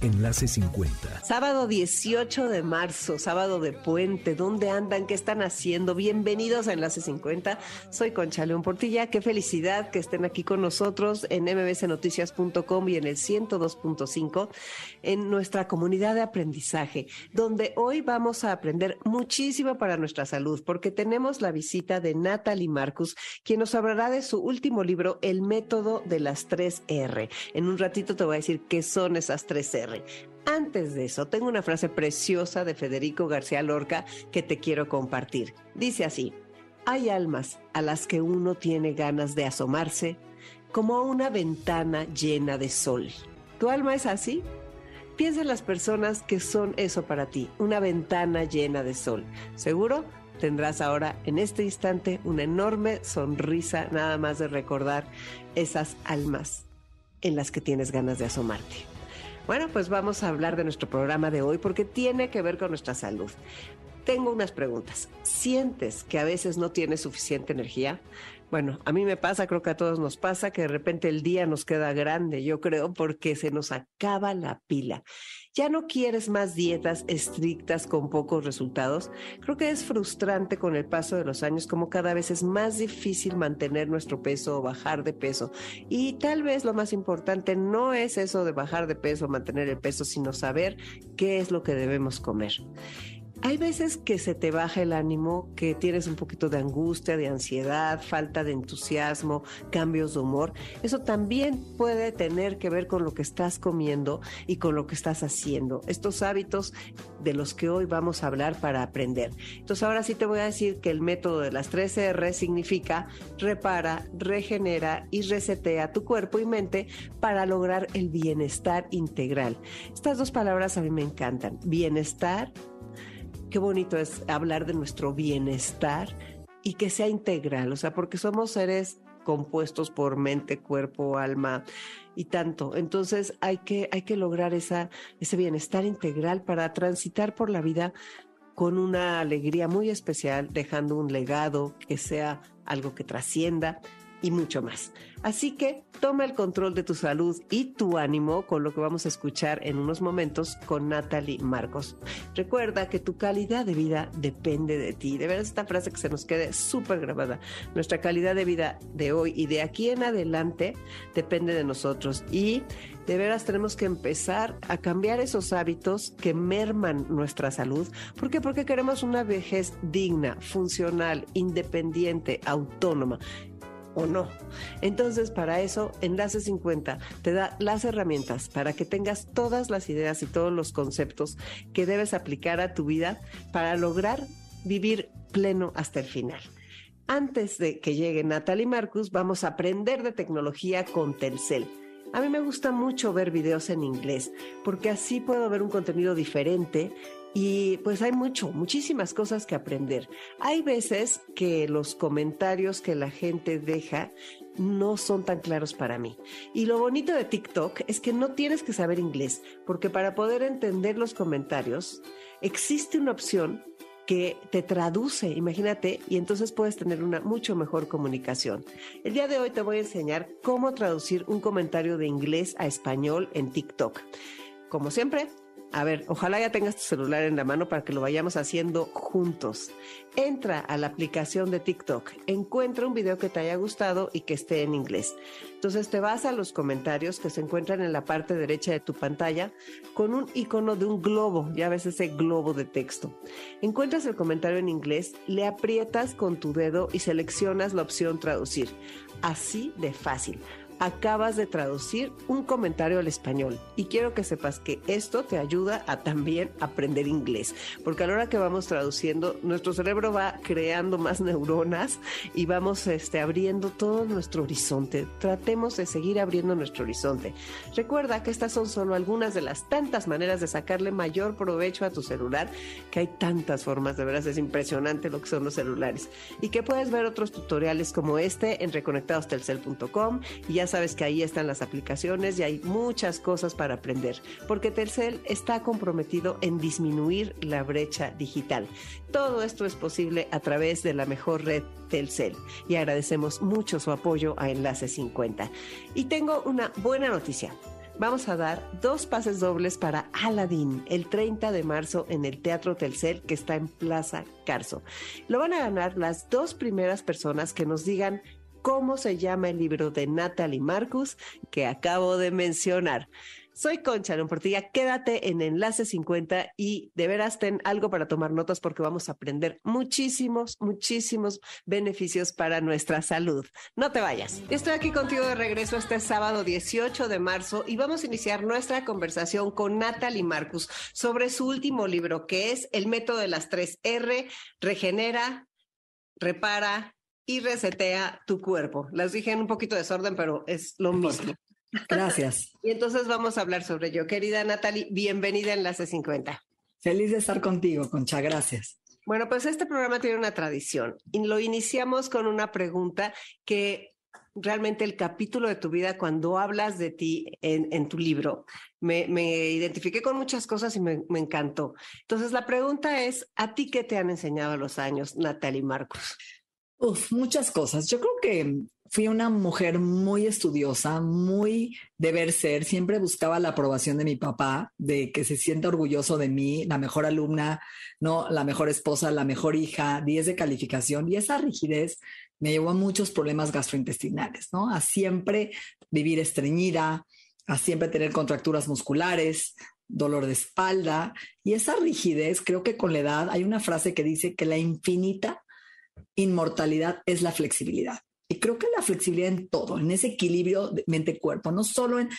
Enlace 50. Sábado 18 de marzo, sábado de puente. ¿Dónde andan? ¿Qué están haciendo? Bienvenidos a Enlace 50. Soy Concha León Portilla. Qué felicidad que estén aquí con nosotros en mbsnoticias.com y en el 102.5 en nuestra comunidad de aprendizaje, donde hoy vamos a aprender muchísimo para nuestra salud, porque tenemos la visita de Natalie Marcus, quien nos hablará de su último libro, El método de las 3 R. En un ratito te voy a decir qué son esas 3 Antes de eso, tengo una frase preciosa de Federico García Lorca que te quiero compartir. Dice así, hay almas a las que uno tiene ganas de asomarse como a una ventana llena de sol. ¿Tu alma es así? Piensa en las personas que son eso para ti, una ventana llena de sol. ¿Seguro? Tendrás ahora en este instante una enorme sonrisa nada más de recordar esas almas en las que tienes ganas de asomarte. Bueno, pues vamos a hablar de nuestro programa de hoy porque tiene que ver con nuestra salud. Tengo unas preguntas. ¿Sientes que a veces no tienes suficiente energía? Bueno, a mí me pasa, creo que a todos nos pasa, que de repente el día nos queda grande, yo creo, porque se nos acaba la pila. Ya no quieres más dietas estrictas con pocos resultados. Creo que es frustrante con el paso de los años como cada vez es más difícil mantener nuestro peso o bajar de peso. Y tal vez lo más importante no es eso de bajar de peso, mantener el peso, sino saber qué es lo que debemos comer. Hay veces que se te baja el ánimo, que tienes un poquito de angustia, de ansiedad, falta de entusiasmo, cambios de humor. Eso también puede tener que ver con lo que estás comiendo y con lo que estás haciendo. Estos hábitos de los que hoy vamos a hablar para aprender. Entonces ahora sí te voy a decir que el método de las 3 R significa repara, regenera y resetea tu cuerpo y mente para lograr el bienestar integral. Estas dos palabras a mí me encantan. Bienestar qué bonito es hablar de nuestro bienestar y que sea integral, o sea, porque somos seres compuestos por mente, cuerpo, alma y tanto. Entonces hay que, hay que lograr esa, ese bienestar integral para transitar por la vida con una alegría muy especial, dejando un legado que sea algo que trascienda y mucho más. Así que toma el control de tu salud y tu ánimo con lo que vamos a escuchar en unos momentos con Natalie Marcos. Recuerda que tu calidad de vida depende de ti. De verdad, esta frase que se nos quede súper grabada. Nuestra calidad de vida de hoy y de aquí en adelante depende de nosotros. Y de veras tenemos que empezar a cambiar esos hábitos que merman nuestra salud. ¿Por qué? Porque queremos una vejez digna, funcional, independiente, autónoma o no. Entonces, para eso, Enlace 50 te da las herramientas para que tengas todas las ideas y todos los conceptos que debes aplicar a tu vida para lograr vivir pleno hasta el final. Antes de que llegue Natalie Marcus, vamos a aprender de tecnología con Telcel. A mí me gusta mucho ver videos en inglés porque así puedo ver un contenido diferente y pues hay mucho, muchísimas cosas que aprender. Hay veces que los comentarios que la gente deja no son tan claros para mí. Y lo bonito de TikTok es que no tienes que saber inglés, porque para poder entender los comentarios existe una opción que te traduce, imagínate, y entonces puedes tener una mucho mejor comunicación. El día de hoy te voy a enseñar cómo traducir un comentario de inglés a español en TikTok. Como siempre, a ver, ojalá ya tengas tu celular en la mano para que lo vayamos haciendo juntos. Entra a la aplicación de TikTok, encuentra un video que te haya gustado y que esté en inglés. Entonces te vas a los comentarios que se encuentran en la parte derecha de tu pantalla con un icono de un globo, ya ves ese globo de texto. Encuentras el comentario en inglés, le aprietas con tu dedo y seleccionas la opción traducir. Así de fácil acabas de traducir un comentario al español y quiero que sepas que esto te ayuda a también aprender inglés, porque a la hora que vamos traduciendo, nuestro cerebro va creando más neuronas y vamos este, abriendo todo nuestro horizonte. Tratemos de seguir abriendo nuestro horizonte. Recuerda que estas son solo algunas de las tantas maneras de sacarle mayor provecho a tu celular, que hay tantas formas, de veras es impresionante lo que son los celulares, y que puedes ver otros tutoriales como este en reconectadostelcel.com y ya sabes que ahí están las aplicaciones y hay muchas cosas para aprender, porque Telcel está comprometido en disminuir la brecha digital. Todo esto es posible a través de la mejor red Telcel y agradecemos mucho su apoyo a Enlace 50. Y tengo una buena noticia vamos a dar dos pases dobles para Aladdin el 30 de marzo en el Teatro Telcel que está en Plaza Carso. Lo van a ganar las dos primeras personas que nos digan cómo se llama el libro de Natalie Marcus que acabo de mencionar. Soy Concha Portilla, quédate en Enlace 50 y de veras ten algo para tomar notas porque vamos a aprender muchísimos, muchísimos beneficios para nuestra salud. No te vayas. Estoy aquí contigo de regreso este sábado 18 de marzo y vamos a iniciar nuestra conversación con Natalie Marcus sobre su último libro que es El método de las tres R, regenera, repara y resetea tu cuerpo. Las dije en un poquito de desorden, pero es lo mismo. Gracias. y entonces vamos a hablar sobre ello. Querida Natalie, bienvenida a Enlace 50. Feliz de estar contigo, Concha. Gracias. Bueno, pues este programa tiene una tradición y lo iniciamos con una pregunta que realmente el capítulo de tu vida, cuando hablas de ti en, tu libro, me, identifiqué con muchas cosas y me, me, encantó. Entonces, la pregunta es, ¿a ti qué te han enseñado los años, Natalie Marcos? Muchas cosas. Yo creo que fui una mujer muy estudiosa, muy deber ser. Siempre buscaba la aprobación de mi papá, de que se sienta orgulloso de mí, la mejor alumna, no, la mejor esposa, la mejor hija, 10 de calificación. Y esa rigidez me llevó a muchos problemas gastrointestinales, ¿no? A siempre vivir estreñida, a siempre tener contracturas musculares, dolor de espalda. Y esa rigidez, creo que con la edad hay una frase que dice que la infinita inmortalidad es la flexibilidad. Y creo que la flexibilidad en todo, en ese equilibrio mente-cuerpo, no solo en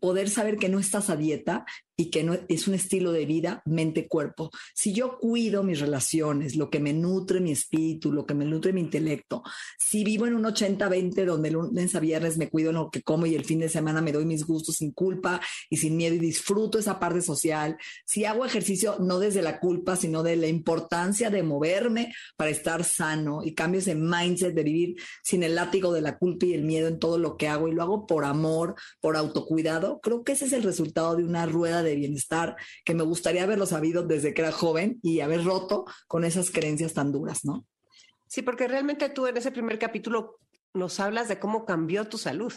poder saber que no estás a dieta y que no es un estilo de vida mente-cuerpo. Si yo cuido mis relaciones, lo que me nutre mi espíritu, lo que me nutre mi intelecto, si vivo en un 80-20 donde el lunes a viernes me cuido en lo que como y el fin de semana me doy mis gustos sin culpa y sin miedo y disfruto esa parte social, si hago ejercicio no desde la culpa, sino de la importancia de moverme para estar sano y cambio ese mindset de vivir sin el látigo de la culpa y el miedo en todo lo que hago y lo hago por amor, por autocuidado, creo que ese es el resultado de una rueda de de bienestar que me gustaría haberlo sabido desde que era joven y haber roto con esas creencias tan duras, ¿no? Sí, porque realmente tú en ese primer capítulo nos hablas de cómo cambió tu salud.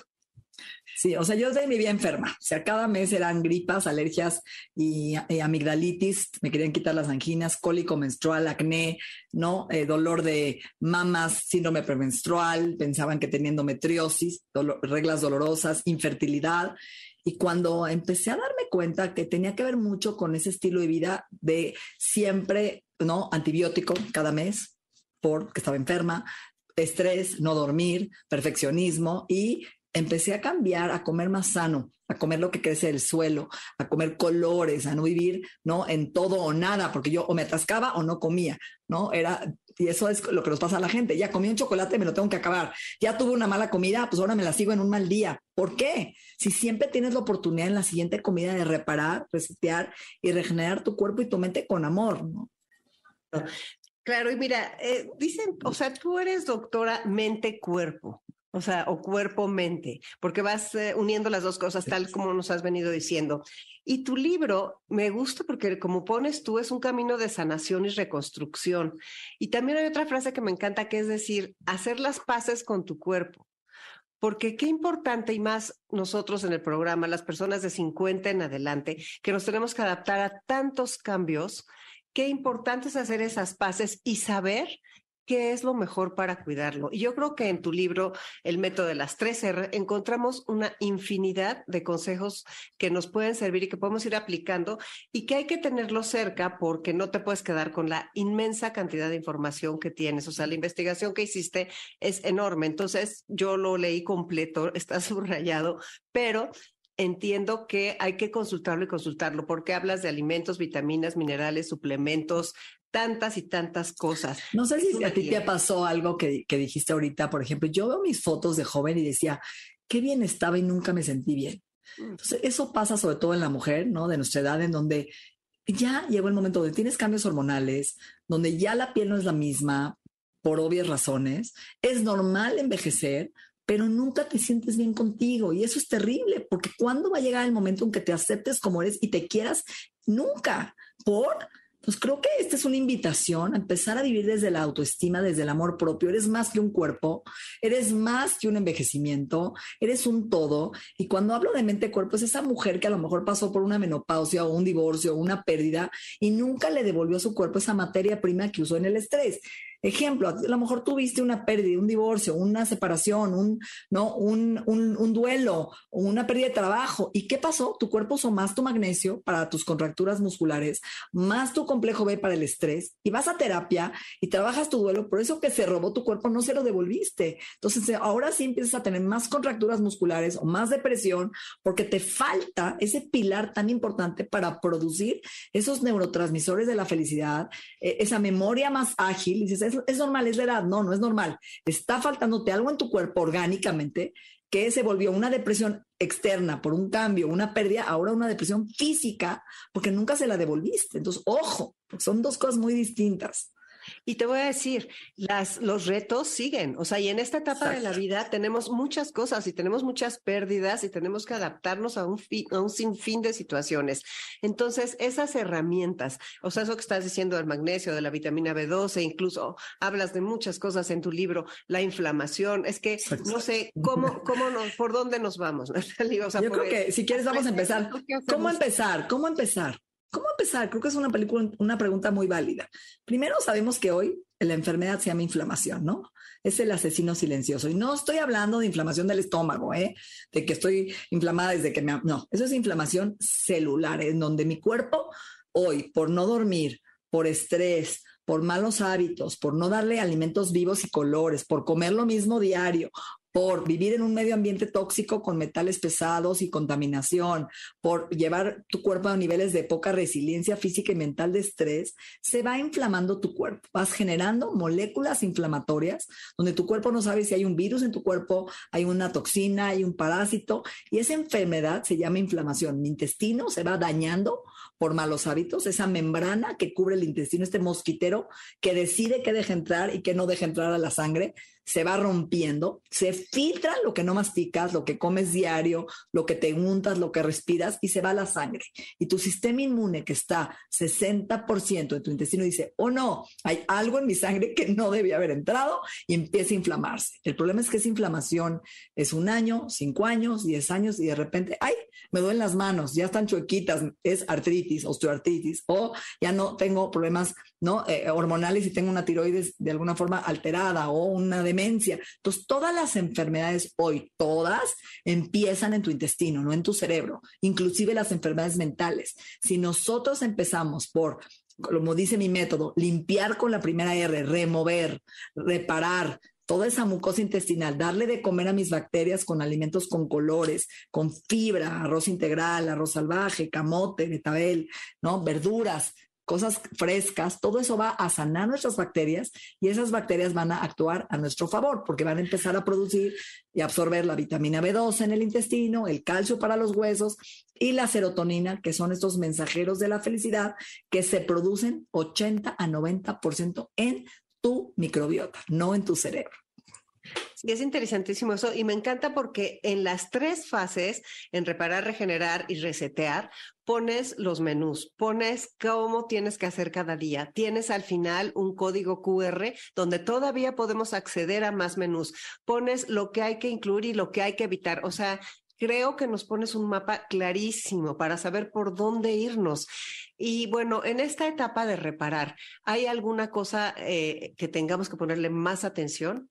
Sí, o sea, yo desde mi vida enferma. O sea, cada mes eran gripas, alergias y, amigdalitis. Me querían quitar las anginas, cólico menstrual, acné, ¿no? Eh, dolor de mamas, síndrome premenstrual. Pensaban que tenía endometriosis, reglas dolorosas, infertilidad. Y cuando empecé a darme cuenta que tenía que ver mucho con ese estilo de vida de siempre, ¿no? Antibiótico cada mes porque estaba enferma, estrés, no dormir, perfeccionismo y empecé a cambiar, a comer más sano, a comer lo que crece del suelo, a comer colores, a no vivir, ¿no? En todo o nada, porque yo o me atascaba o no comía, ¿no? Era y eso es lo que nos pasa a la gente. Ya comí un chocolate, me lo tengo que acabar. Ya tuve una mala comida, pues ahora me la sigo en un mal día. ¿Por qué? Si siempre tienes la oportunidad en la siguiente comida de reparar, resetear y regenerar tu cuerpo y tu mente con amor. Claro, y mira, eh, dicen, o sea, tú eres doctora mente-cuerpo. O sea, o cuerpo-mente, porque vas eh, uniendo las dos cosas tal como nos has venido diciendo. Y tu libro me gusta porque como pones tú es un camino de sanación y reconstrucción. Y también hay otra frase que me encanta que es decir, hacer las paces con tu cuerpo. Porque qué importante y más nosotros en el programa, las personas de 50 en adelante, que nos tenemos que adaptar a tantos cambios, qué importante es hacer esas paces y saber qué es lo mejor para cuidarlo. Y yo creo que en tu libro, El método de las tres R, encontramos una infinidad de consejos que nos pueden servir y que podemos ir aplicando y que hay que tenerlo cerca porque no te puedes quedar con la inmensa cantidad de información que tienes. O sea, la investigación que hiciste es enorme. Entonces, yo lo leí completo, está subrayado, pero entiendo que hay que consultarlo y consultarlo porque hablas de alimentos, vitaminas, minerales, suplementos, tantas y tantas cosas. No sé si a ti te pasó algo que, que dijiste ahorita, por ejemplo, yo veo mis fotos de joven y decía, qué bien estaba y nunca me sentí bien. Mm. Entonces, eso pasa sobre todo en la mujer, ¿no? De nuestra edad, en donde ya llegó el momento donde tienes cambios hormonales, donde ya la piel no es la misma, por obvias razones. Es normal envejecer, pero nunca te sientes bien contigo y eso es terrible, porque ¿cuándo va a llegar el momento en que te aceptes como eres y te quieras? Nunca. ¿Por? Pues creo que esta es una invitación a empezar a vivir desde la autoestima, desde el amor propio. Eres más que un cuerpo, eres más que un envejecimiento, eres un todo. Y cuando hablo de mente-cuerpo, es esa mujer que a lo mejor pasó por una menopausia o un divorcio o una pérdida y nunca le devolvió a su cuerpo esa materia prima que usó en el estrés. Ejemplo, a lo mejor tuviste una pérdida, un divorcio, una separación, un, ¿no? un, un, duelo, una pérdida de trabajo. ¿Y qué pasó? Tu cuerpo usó más tu magnesio para tus contracturas musculares, más tu complejo B para el estrés, y vas a terapia y trabajas tu duelo, por eso que se robó tu cuerpo no se lo devolviste. Entonces, ahora sí empiezas a tener más contracturas musculares o más depresión porque te falta ese pilar tan importante para producir esos neurotransmisores de la felicidad, eh, esa memoria más ágil. Y dices, es, normal, es la edad. No, no es normal. Está faltándote algo en tu cuerpo orgánicamente que se volvió una depresión externa por un cambio, una pérdida, ahora una depresión física porque nunca se la devolviste. Entonces, ojo, son dos cosas muy distintas. Y te voy a decir, las, los retos siguen, o sea, y en esta etapa de la vida tenemos muchas cosas y tenemos muchas pérdidas y tenemos que adaptarnos a un, a un sinfín de situaciones. Entonces, esas herramientas, o sea, eso que estás diciendo del magnesio, de la vitamina B12, incluso hablas de muchas cosas en tu libro, la inflamación, es que no sé cómo, cómo nos, por dónde nos vamos. Yo creo que si quieres vamos a empezar. ¿Cómo empezar? ¿Cómo empezar? ¿Cómo empezar? Creo que es una, película, una pregunta muy válida. Primero, sabemos que hoy la enfermedad se llama inflamación, ¿no? Es el asesino silencioso. Y no estoy hablando de inflamación del estómago, ¿eh? De que estoy inflamada desde que me... No, eso es inflamación celular, en donde mi cuerpo hoy, por no dormir, por estrés, por malos hábitos, por no darle alimentos vivos y colores, por comer lo mismo diario, por vivir en un medio ambiente tóxico con metales pesados y contaminación, por llevar tu cuerpo a niveles de poca resiliencia física y mental de estrés, se va inflamando tu cuerpo. Vas generando moléculas inflamatorias donde tu cuerpo no sabe si hay un virus en tu cuerpo, hay una toxina, hay un parásito y esa enfermedad se llama inflamación. Mi intestino se va dañando por malos hábitos, esa membrana que cubre el intestino, este mosquitero que decide qué deja entrar y qué no deja entrar a la sangre, se va rompiendo, se filtra lo que no masticas, lo que comes diario, lo que te untas, lo que respiras y se va a la sangre. Y tu sistema inmune que está 60% de tu intestino dice, oh no, hay algo en mi sangre que no debía haber entrado y empieza a inflamarse. El problema es que esa inflamación es un año, cinco años, diez años y de repente, ay, me duelen las manos, ya están chuequitas, es artritis, osteoartritis o ya no tengo problemas ¿no? Eh, hormonales y tengo una tiroides de alguna forma alterada o una demencia. Entonces, todas las enfermedades hoy, todas empiezan en tu intestino, no en tu cerebro, inclusive las enfermedades mentales. Si nosotros empezamos por como dice mi método, limpiar con la primera R, remover, reparar, toda esa mucosa intestinal, darle de comer a mis bacterias con alimentos con colores, con fibra, arroz integral, arroz salvaje, camote, betabel, ¿no? Verduras, cosas frescas, todo eso va a sanar nuestras bacterias y esas bacterias van a actuar a nuestro favor porque van a empezar a producir y absorber la vitamina B12 en el intestino, el calcio para los huesos y la serotonina, que son estos mensajeros de la felicidad que se producen 80 a 90% en tu microbiota, no en tu cerebro. Sí, es interesantísimo eso y me encanta porque en las tres fases, en reparar, regenerar y resetear, pones los menús, pones cómo tienes que hacer cada día. Tienes al final un código QR donde todavía podemos acceder a más menús. Pones lo que hay que incluir y lo que hay que evitar. O sea, creo que nos pones un mapa clarísimo para saber por dónde irnos. Y bueno, en esta etapa de reparar, ¿hay alguna cosa eh, que tengamos que ponerle más atención?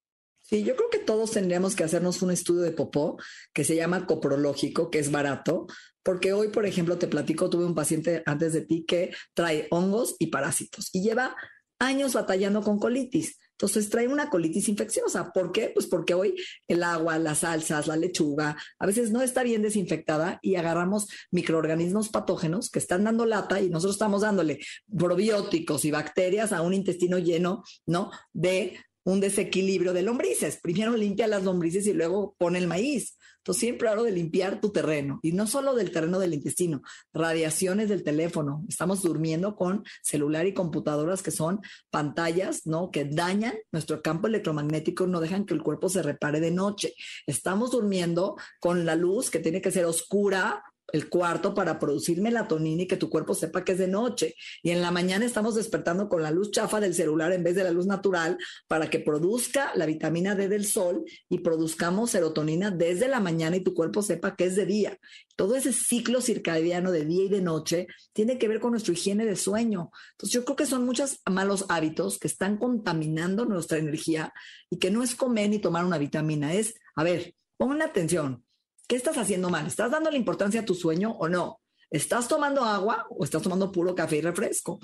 Sí, yo creo que todos tendríamos que hacernos un estudio de popó que se llama coprológico, que es barato, porque hoy, por ejemplo, te platico, tuve un paciente antes de ti que trae hongos y parásitos y lleva años batallando con colitis. Entonces trae una colitis infecciosa. ¿Por qué? Pues porque hoy el agua, las salsas, la lechuga, a veces no está bien desinfectada y agarramos microorganismos patógenos que están dando lata y nosotros estamos dándole probióticos y bacterias a un intestino lleno, ¿no? De un desequilibrio de lombrices. Primero limpia las lombrices y luego pone el maíz. Entonces siempre hablo de limpiar tu terreno y no solo del terreno del intestino, radiaciones del teléfono. Estamos durmiendo con celular y computadoras que son pantallas, ¿no? Que dañan nuestro campo electromagnético, no dejan que el cuerpo se repare de noche. Estamos durmiendo con la luz que tiene que ser oscura, el cuarto para producir melatonina y que tu cuerpo sepa que es de noche. Y en la mañana estamos despertando con la luz chafa del celular en vez de la luz natural para que produzca la vitamina D del sol y produzcamos serotonina desde la mañana y tu cuerpo sepa que es de día. Todo ese ciclo circadiano de día y de noche tiene que ver con nuestra higiene de sueño. Entonces yo creo que son muchos malos hábitos que están contaminando nuestra energía y que no es comer ni tomar una vitamina, es, a ver, pongan atención ¿Qué estás haciendo mal? ¿Estás dando la importancia a tu sueño o no? ¿Estás tomando agua o estás tomando puro café y refresco?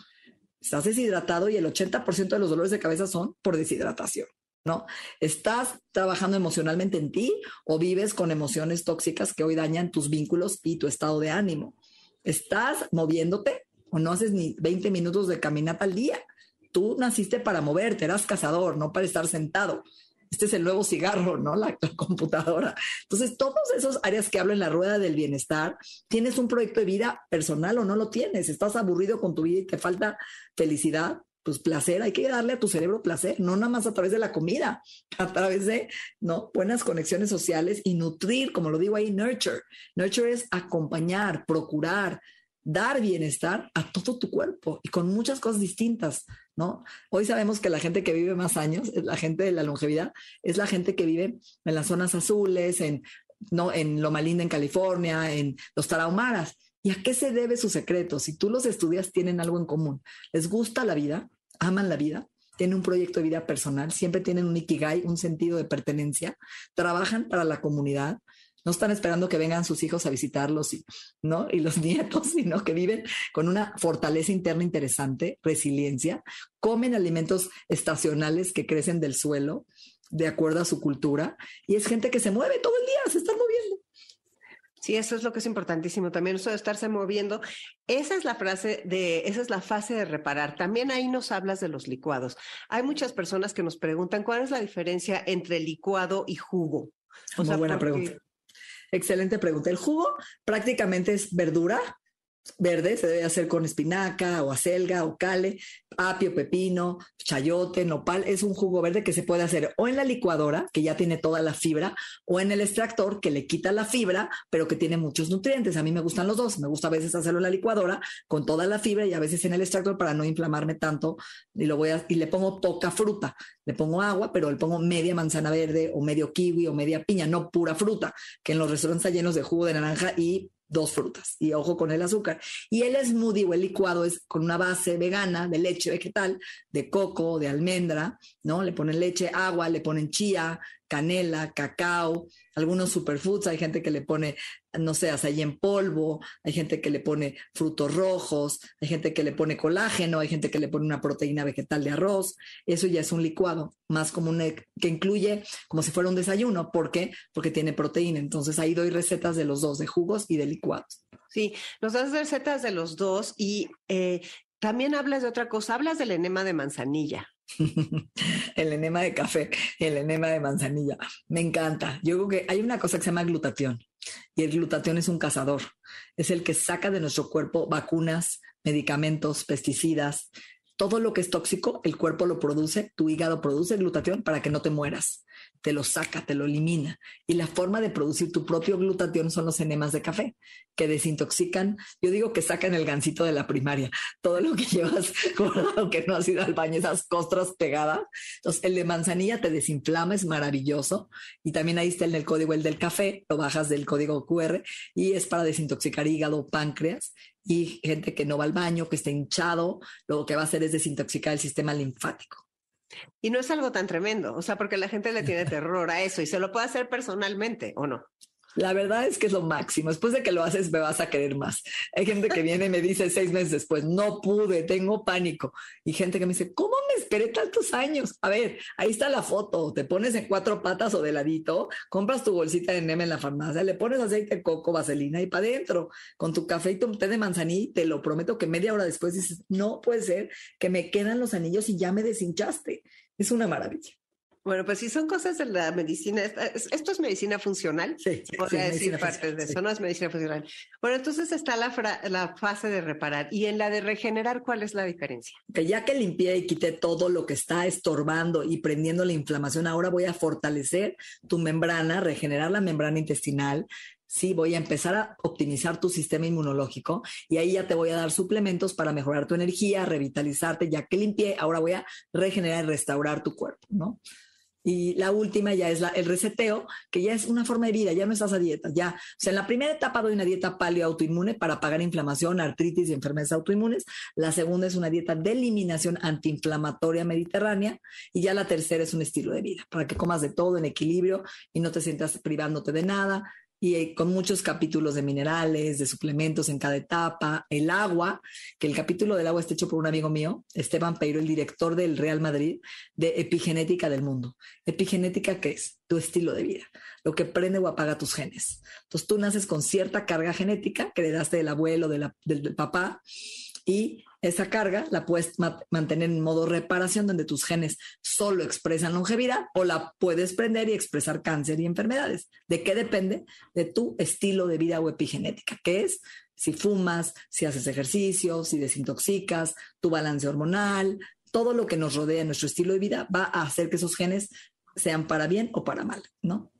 Estás deshidratado y el 80% de los dolores de cabeza son por deshidratación, ¿no? ¿Estás trabajando emocionalmente en ti o vives con emociones tóxicas que hoy dañan tus vínculos y tu estado de ánimo? ¿Estás moviéndote o no haces ni 20 minutos de caminata al día? Tú naciste para moverte, eras cazador, no para estar sentado este es el nuevo cigarro, ¿no? La, computadora. Entonces, todas esas áreas que hablo en la rueda del bienestar, tienes un proyecto de vida personal o no lo tienes, estás aburrido con tu vida y te falta felicidad, pues placer, hay que darle a tu cerebro placer, no nada más a través de la comida, a través de, ¿no? Buenas conexiones sociales y nutrir, como lo digo ahí, nurture. Nurture es acompañar, procurar, dar bienestar a todo tu cuerpo y con muchas cosas distintas, ¿no? Hoy sabemos que la gente que vive más años, la gente de la longevidad, es la gente que vive en las zonas azules, en, ¿no? en Loma Linda, en California, en los Tarahumaras. ¿Y a qué se debe su secreto? Si tú los estudias, tienen algo en común. Les gusta la vida, aman la vida, tienen un proyecto de vida personal, siempre tienen un ikigai, un sentido de pertenencia, trabajan para la comunidad, no están esperando que vengan sus hijos a visitarlos y, ¿no? y los nietos, sino que viven con una fortaleza interna interesante, resiliencia, comen alimentos estacionales que crecen del suelo de acuerdo a su cultura y es gente que se mueve todo el día, se están moviendo. Sí, eso es lo que es importantísimo también, eso de estarse moviendo. Esa es la frase de, esa es la fase de reparar. También ahí nos hablas de los licuados. Hay muchas personas que nos preguntan cuál es la diferencia entre licuado y jugo. Muy buena pregunta. Excelente pregunta. El jugo prácticamente es verdura verde, se debe hacer con espinaca o acelga o cale, apio, pepino, chayote, nopal. Es un jugo verde que se puede hacer o en la licuadora, que ya tiene toda la fibra, o en el extractor, que le quita la fibra, pero que tiene muchos nutrientes. A mí me gustan los dos. Me gusta a veces hacerlo en la licuadora con toda la fibra y a veces en el extractor para no inflamarme tanto. Y, lo voy y le pongo poca fruta. Le pongo agua, pero le pongo media manzana verde o medio kiwi o media piña, no pura fruta, que en los restaurantes está llenos de jugo de naranja y dos frutas y ojo con el azúcar. Y el smoothie o el licuado es con una base vegana de leche vegetal, de coco, de almendra, ¿no? Le ponen leche, agua, le ponen chía, canela, cacao, algunos superfoods, hay gente que le pone, no sé, açaí en polvo, hay gente que le pone frutos rojos, hay gente que le pone colágeno, hay gente que le pone una proteína vegetal de arroz, eso ya es un licuado, más como un, que incluye como si fuera un desayuno, ¿por qué? Porque tiene proteína, entonces ahí doy recetas de los dos, de jugos y de licuados. Sí, nos das recetas de los dos y eh, también hablas de otra cosa, hablas del enema de manzanilla. el enema de café, el enema de manzanilla. Me encanta. Yo creo que hay una cosa que se llama glutatión y el glutatión es un cazador. Es el que saca de nuestro cuerpo vacunas, medicamentos, pesticidas. Todo lo que es tóxico, el cuerpo lo produce, tu hígado produce glutatión para que no te mueras. Te lo saca, te lo elimina. Y la forma de producir tu propio glutatión son los enemas de café, que desintoxican. Yo digo que sacan el gancito de la primaria, todo lo que llevas lo que no has ido al baño, esas costras pegadas. Entonces, el de manzanilla te desinflama, es maravilloso. Y también ahí está el del código, el del café, lo bajas del código QR y es para desintoxicar hígado, páncreas y gente que no va al baño, que está hinchado, lo que va a hacer es desintoxicar el sistema linfático. Y no es algo tan tremendo, o sea, porque la gente le tiene terror a eso y se lo puede hacer personalmente o no. La verdad es que es lo máximo. Después de que lo haces, me vas a querer más. Hay gente que viene y me dice seis meses después, no pude, tengo pánico. Y gente que me dice, ¿cómo me esperé tantos años? A ver, ahí está la foto. Te pones en cuatro patas o de ladito, compras tu bolsita de NEM en la farmacia, le pones aceite de coco, vaselina y para adentro, con tu café y tu té de manzaní. Te lo prometo que media hora después dices, no puede ser que me quedan los anillos y ya me deshinchaste. Es una maravilla. Bueno, pues si son cosas de la medicina. ¿Esto es medicina funcional? Sí. Podría decir partes de eso, no es medicina funcional. Bueno, entonces está la, la, fase de reparar. ¿Y en la de regenerar cuál es la diferencia? Que ya que limpié y quité todo lo que está estorbando y prendiendo la inflamación, ahora voy a fortalecer tu membrana, regenerar la membrana intestinal, sí, voy a empezar a optimizar tu sistema inmunológico y ahí ya te voy a dar suplementos para mejorar tu energía, revitalizarte, ya que limpié, ahora voy a regenerar y restaurar tu cuerpo, ¿no? Y la última ya es la, el reseteo, que ya es una forma de vida, ya no estás a dieta, ya. O sea, en la primera etapa doy una dieta paleo autoinmune para apagar inflamación, artritis y enfermedades autoinmunes. La segunda es una dieta de eliminación antiinflamatoria mediterránea. Y ya la tercera es un estilo de vida, para que comas de todo en equilibrio y no te sientas privándote de nada, y eh, con muchos capítulos de minerales, de suplementos en cada etapa, el agua, que el capítulo del agua está hecho por un amigo mío, Esteban Peiro, el director del Real Madrid, de epigenética del mundo. Epigenética, ¿qué es? Tu estilo de vida, lo que prende o apaga tus genes. Entonces tú naces con cierta carga genética que heredaste del abuelo, de del papá, y esa carga la puedes mantener en modo reparación donde tus genes solo expresan longevidad o la puedes prender y expresar cáncer y enfermedades. ¿De qué depende? De tu estilo de vida o epigenética, que es si fumas, si haces ejercicio, si desintoxicas, tu balance hormonal, todo lo que nos rodea nuestro estilo de vida va a hacer que esos genes sean para bien o para mal, ¿no?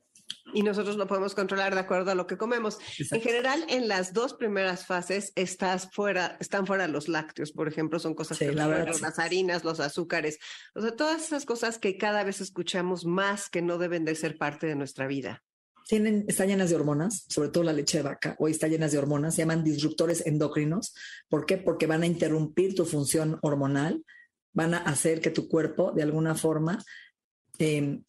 Y nosotros lo podemos controlar de acuerdo a lo que comemos. En general, en las dos primeras fases estás fuera, están fuera los lácteos, por ejemplo, son cosas que las harinas, los azúcares, o sea, todas esas cosas que cada vez escuchamos más que no deben de ser parte de nuestra vida. Tienen, están llenas de hormonas, sobre todo la leche de vaca, hoy está llenas de hormonas, se llaman disruptores endocrinos. ¿Por qué? Porque van a interrumpir tu función hormonal, van a hacer que tu cuerpo, de alguna forma, em,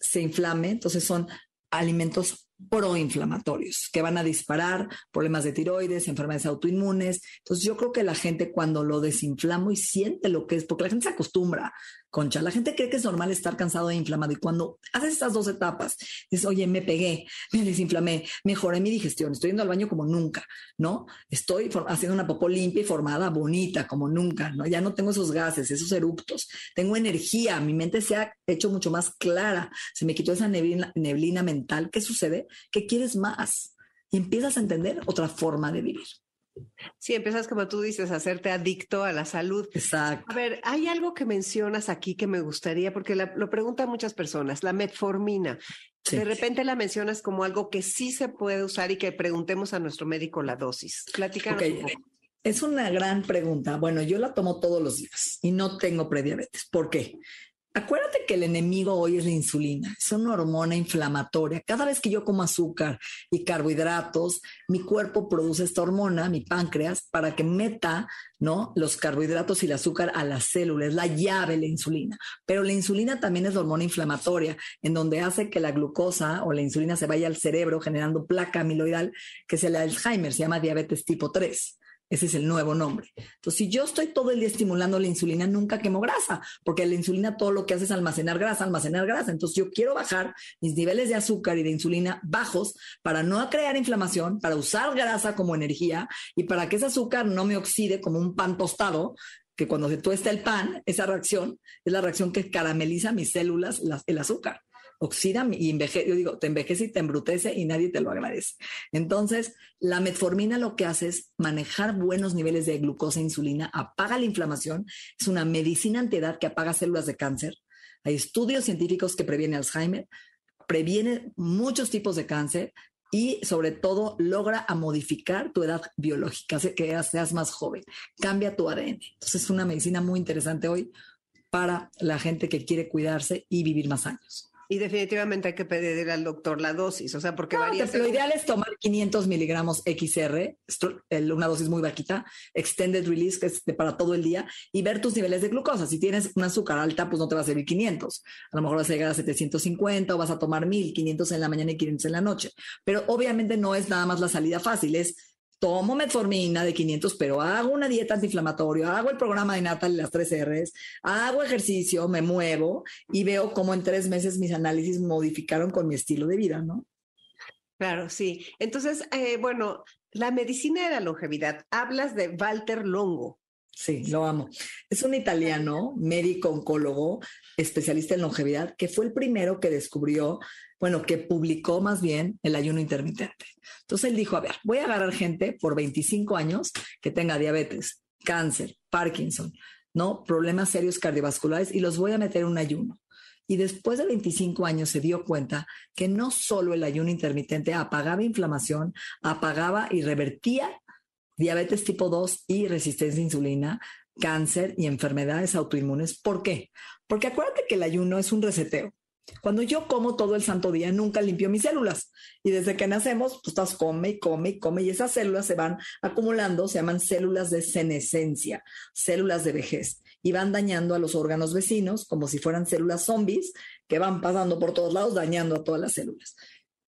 se inflame. Entonces son alimentos proinflamatorios que van a disparar problemas de tiroides, enfermedades autoinmunes. Entonces yo creo que la gente cuando lo desinflamo y siente lo que es, porque la gente se acostumbra, Concha. La gente cree que es normal estar cansado e inflamado y cuando haces estas dos etapas, dices, oye, me pegué, me desinflamé, mejoré mi digestión, estoy yendo al baño como nunca, ¿no? Estoy haciendo una popó limpia y formada, bonita, como nunca, ¿no? Ya no tengo esos gases, esos eructos, tengo energía, mi mente se ha hecho mucho más clara, se me quitó esa neblina, neblina mental. ¿Qué sucede? Que quieres más y empiezas a entender otra forma de vivir. Sí, empiezas como tú dices, a hacerte adicto a la salud. Exacto. A ver, hay algo que mencionas aquí que me gustaría, porque lo preguntan muchas personas, la metformina. De repente la mencionas como algo que sí se puede usar y que preguntemos a nuestro médico la dosis. Platícanos un poco. Es una gran pregunta. Bueno, yo la tomo todos los días y no tengo prediabetes. ¿Por qué? Acuérdate que el enemigo hoy es la insulina, es una hormona inflamatoria. Cada vez que yo como azúcar y carbohidratos, mi cuerpo produce esta hormona, mi páncreas, para que meta ¿no? los carbohidratos y el azúcar a la célula. Es la llave la insulina. Pero la insulina también es hormona inflamatoria, en donde hace que la glucosa o la insulina se vaya al cerebro generando placa amiloidal, que es el Alzheimer, se llama diabetes tipo 3. Ese es el nuevo nombre. Entonces, si yo estoy todo el día estimulando la insulina, nunca quemo grasa, porque la insulina todo lo que hace es almacenar grasa, almacenar grasa. Entonces, yo quiero bajar mis niveles de azúcar y de insulina bajos para no crear inflamación, para usar grasa como energía y para que ese azúcar no me oxide como un pan tostado, que cuando se tuesta el pan, esa reacción es la reacción que carameliza mis células, el azúcar oxida y envejece, yo digo, te envejece y te embrutece y nadie te lo agradece. Entonces, la metformina lo que hace es manejar buenos niveles de glucosa e insulina, apaga la inflamación, es una medicina antiedad que apaga células de cáncer. Hay estudios científicos que previenen Alzheimer, previene muchos tipos de cáncer y sobre todo logra a modificar tu edad biológica, hace que seas más joven, cambia tu ADN. Entonces es una medicina muy interesante hoy para la gente que quiere cuidarse y vivir más años. Y definitivamente hay que pedir al doctor la dosis, o sea, porque varía. Lo ideal es tomar 500 miligramos XR, una dosis muy bajita, extended release, que es para todo el día, y ver tus niveles de glucosa. Si tienes un azúcar alta, pues no te va a servir 500. A lo mejor vas a llegar a 750 o vas a tomar 1500 en la mañana y 500 en la noche. Pero obviamente no es nada más la salida fácil, es tomo metformina de 500, pero hago una dieta antiinflamatoria, hago el programa de Natal las tres R's, hago ejercicio, me muevo y veo cómo en tres meses mis análisis modificaron con mi estilo de vida, ¿no? Claro, sí. Entonces, eh, bueno, la medicina de la longevidad, hablas de Walter Longo. Sí, lo amo. Es un italiano, médico oncólogo, especialista en longevidad, que fue el primero que descubrió bueno, que publicó más bien el ayuno intermitente. Entonces él dijo, a ver, voy a agarrar gente por 25 años que tenga diabetes, cáncer, Parkinson, ¿no? Problemas serios cardiovasculares y los voy a meter en un ayuno. Y después de 25 años se dio cuenta que no solo el ayuno intermitente apagaba inflamación, apagaba y revertía diabetes tipo 2 y resistencia a insulina, cáncer y enfermedades autoinmunes. ¿Por qué? Porque acuérdate que el ayuno es un reseteo. Cuando yo como todo el santo día, nunca limpio mis células. Y desde que nacemos, pues estás come y come y come y esas células se van acumulando, se llaman células de senescencia, células de vejez, y van dañando a los órganos vecinos como si fueran células zombies que van pasando por todos lados, dañando a todas las células.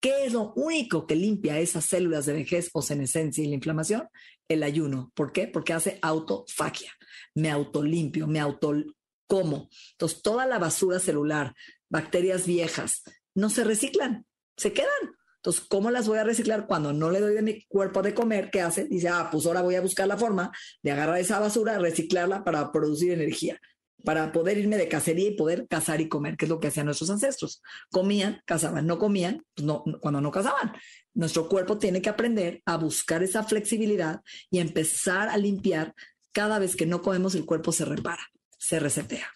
¿Qué es lo único que limpia esas células de vejez o senescencia y la inflamación? El ayuno. ¿Por qué? Porque hace autofagia. Me autolimpio, me auto como. Entonces, toda la basura celular, bacterias viejas, no se reciclan, se quedan. Entonces, ¿cómo las voy a reciclar cuando no le doy de mi cuerpo de comer? ¿Qué hace? Dice, ah, pues ahora voy a buscar la forma de agarrar esa basura, reciclarla para producir energía, para poder irme de cacería y poder cazar y comer, que es lo que hacían nuestros ancestros. Comían, cazaban, no comían, pues no, cuando no cazaban. Nuestro cuerpo tiene que aprender a buscar esa flexibilidad y empezar a limpiar. Cada vez que no comemos, el cuerpo se repara, se resetea.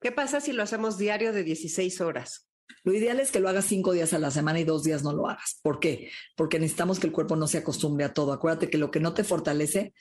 ¿Qué pasa si lo hacemos diario de 16 horas? Lo ideal es que lo hagas cinco días a la semana y dos días no lo hagas. ¿Por qué? Porque necesitamos que el cuerpo no se acostumbre a todo. Acuérdate que lo que no te fortalece,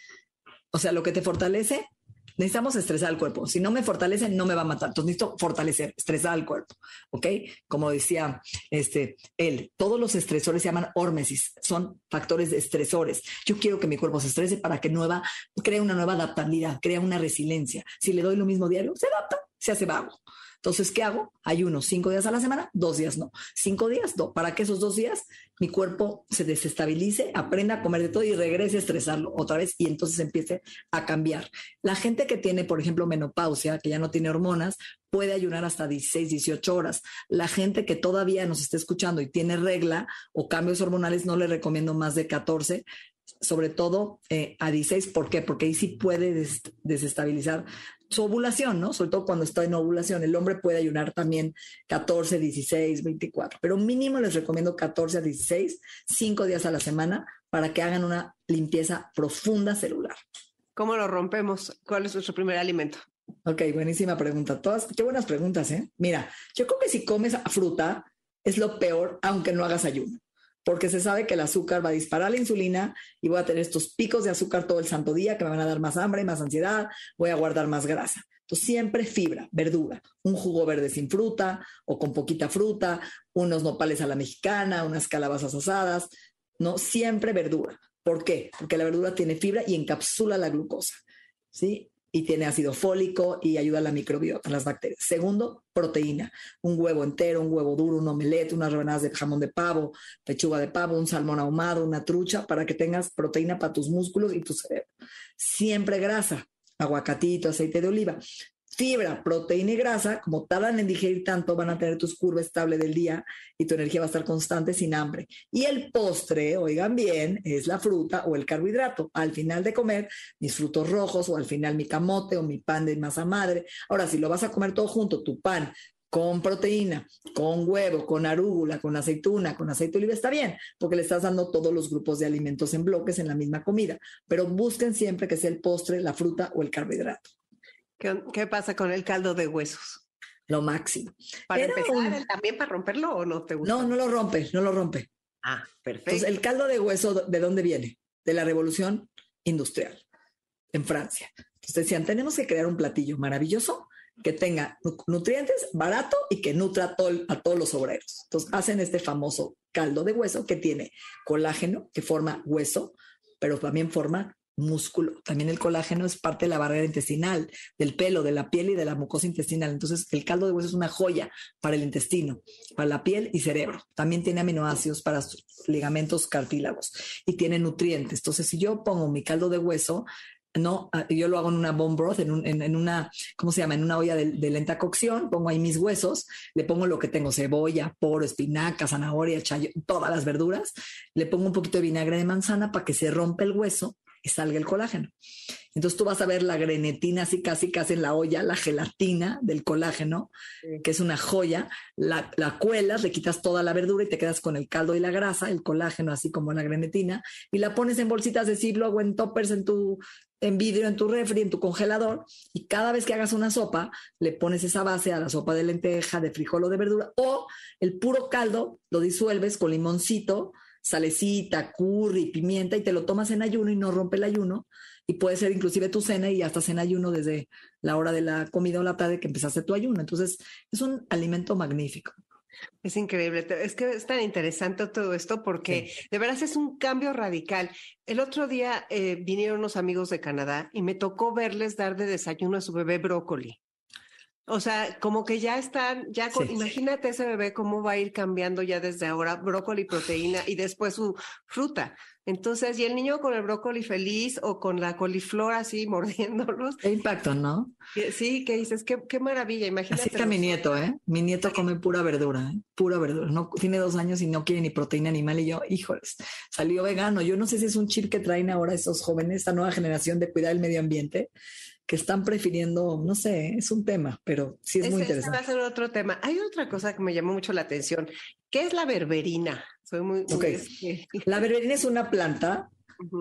o sea, lo que te fortalece, necesitamos estresar al cuerpo. Si no me fortalece, no me va a matar. Entonces necesito fortalecer, estresar al cuerpo. ¿Ok? Como decía este, él, todos los estresores se llaman hormesis, son factores de estresores. Yo quiero que mi cuerpo se estrese para que nueva, cree una nueva adaptabilidad, crea una resiliencia. Si le doy lo mismo diario, se adapta se hace vago. Entonces, ¿qué hago? Ayuno cinco días a la semana, dos días no. Cinco días, no. Para que esos dos días mi cuerpo se desestabilice, aprenda a comer de todo y regrese a estresarlo otra vez y entonces empiece a cambiar. La gente que tiene, por ejemplo, menopausia, que ya no tiene hormonas, puede ayunar hasta 16, 18 horas. La gente que todavía nos está escuchando y tiene regla o cambios hormonales, no le recomiendo más de 14 sobre todo eh, a 16. ¿Por qué? Porque ahí sí puede desestabilizar su ovulación, ¿no? Sobre todo cuando está en ovulación. El hombre puede ayunar también 14, 16, 24, pero mínimo les recomiendo 14 a 16, cinco días a la semana para que hagan una limpieza profunda celular. ¿Cómo lo rompemos? ¿Cuál es nuestro primer alimento? Ok, buenísima pregunta. Todas, qué buenas preguntas, ¿eh? Mira, yo creo que si comes fruta es lo peor, aunque no hagas ayuno porque se sabe que el azúcar va a disparar la insulina y voy a tener estos picos de azúcar todo el santo día que me van a dar más hambre, más ansiedad, voy a guardar más grasa. Entonces, siempre fibra, verdura, un jugo verde sin fruta o con poquita fruta, unos nopales a la mexicana, unas calabazas asadas, ¿no? Siempre verdura. ¿Por qué? Porque la verdura tiene fibra y encapsula la glucosa. ¿Sí? Y tiene ácido fólico y ayuda a la microbiota, a las bacterias. Segundo, proteína, un huevo entero, un huevo duro, un omelette, unas rebanadas de jamón de pavo, pechuga de pavo, un salmón ahumado, una trucha, para que tengas proteína para tus músculos y tu cerebro. Siempre grasa, aguacatito, aceite de oliva fibra, proteína y grasa, como tardan en digerir tanto, van a tener tus curvas estable del día y tu energía va a estar constante sin hambre. Y el postre, oigan bien, es la fruta o el carbohidrato. Al final de comer, mis frutos rojos o al final mi camote o mi pan de masa madre. Ahora, si lo vas a comer todo junto, tu pan con proteína, con huevo, con arúgula, con aceituna, con aceite oliva, está bien, porque le estás dando todos los grupos de alimentos en bloques en la misma comida. Pero busquen siempre que sea el postre, la fruta o el carbohidrato. ¿Qué, pasa con el caldo de huesos? Lo máximo. Para empezar, ¿también para romperlo o no te gusta? No, no lo rompe, no lo rompe. Ah, perfecto. Entonces, el caldo de hueso, ¿de dónde viene? De la revolución industrial en Francia. Entonces decían, tenemos que crear un platillo maravilloso que tenga nutrientes, barato y que nutra a, a todos los obreros. Entonces hacen este famoso caldo de hueso que tiene colágeno, que forma hueso, pero también forma músculo. También el colágeno es parte de la barrera intestinal, del pelo, de la piel y de la mucosa intestinal. Entonces, el caldo de hueso es una joya para el intestino, para la piel y cerebro. También tiene aminoácidos para ligamentos cartílagos y tiene nutrientes. Entonces, si yo pongo mi caldo de hueso, no, ah, yo lo hago en una bone broth, en, una, ¿cómo se llama? En una olla de, lenta cocción, pongo ahí mis huesos, le pongo lo que tengo, cebolla, poro, espinaca, zanahoria, chayo, todas las verduras, le pongo un poquito de vinagre de manzana para que se rompa el hueso y salga el colágeno. Entonces tú vas a ver la grenetina así casi casi en la olla, la gelatina del colágeno, que es una joya, la, la, cuelas, le quitas toda la verdura y te quedas con el caldo y la grasa, el colágeno así como la grenetina, y la pones en bolsitas de Ziploc o en toppers en tu en vidrio en tu refri, en tu congelador, y cada vez que hagas una sopa, le pones esa base a la sopa de lenteja, de frijol o de verdura, o el puro caldo lo disuelves con limoncito, salecita, curry, pimienta y te lo tomas en ayuno y no rompe el ayuno. Y puede ser inclusive tu cena y estás en ayuno desde la hora de la comida o la tarde que empezaste tu ayuno. Entonces es un alimento magnífico. Es increíble, es que es tan interesante todo esto porque de veras es un cambio radical. El otro día eh, vinieron unos amigos de Canadá y me tocó verles dar de desayuno a su bebé brócoli. O sea, como que ya están, ya imagínate ese bebé cómo va a ir cambiando ya desde ahora brócoli, proteína y después su fruta. Entonces, y el niño con el brócoli feliz o con la coliflor así mordiéndolos. Qué impacto, ¿no? Sí, que dices, qué, qué maravilla, imagínate. Así está mi nieto, ¿eh? Mi nieto come pura verdura, ¿eh? pura verdura. No, tiene dos años y no quiere ni proteína animal y yo, híjoles, salió vegano. Yo no sé si es un chip que traen ahora esos jóvenes, esta nueva generación de cuidar el medio ambiente que están prefiriendo, no sé, es un tema, pero sí es muy interesante. va a ser otro tema. Hay otra cosa que me llamó mucho la atención. ¿Qué es la berberina? Soy muy... Este, la berberina es una planta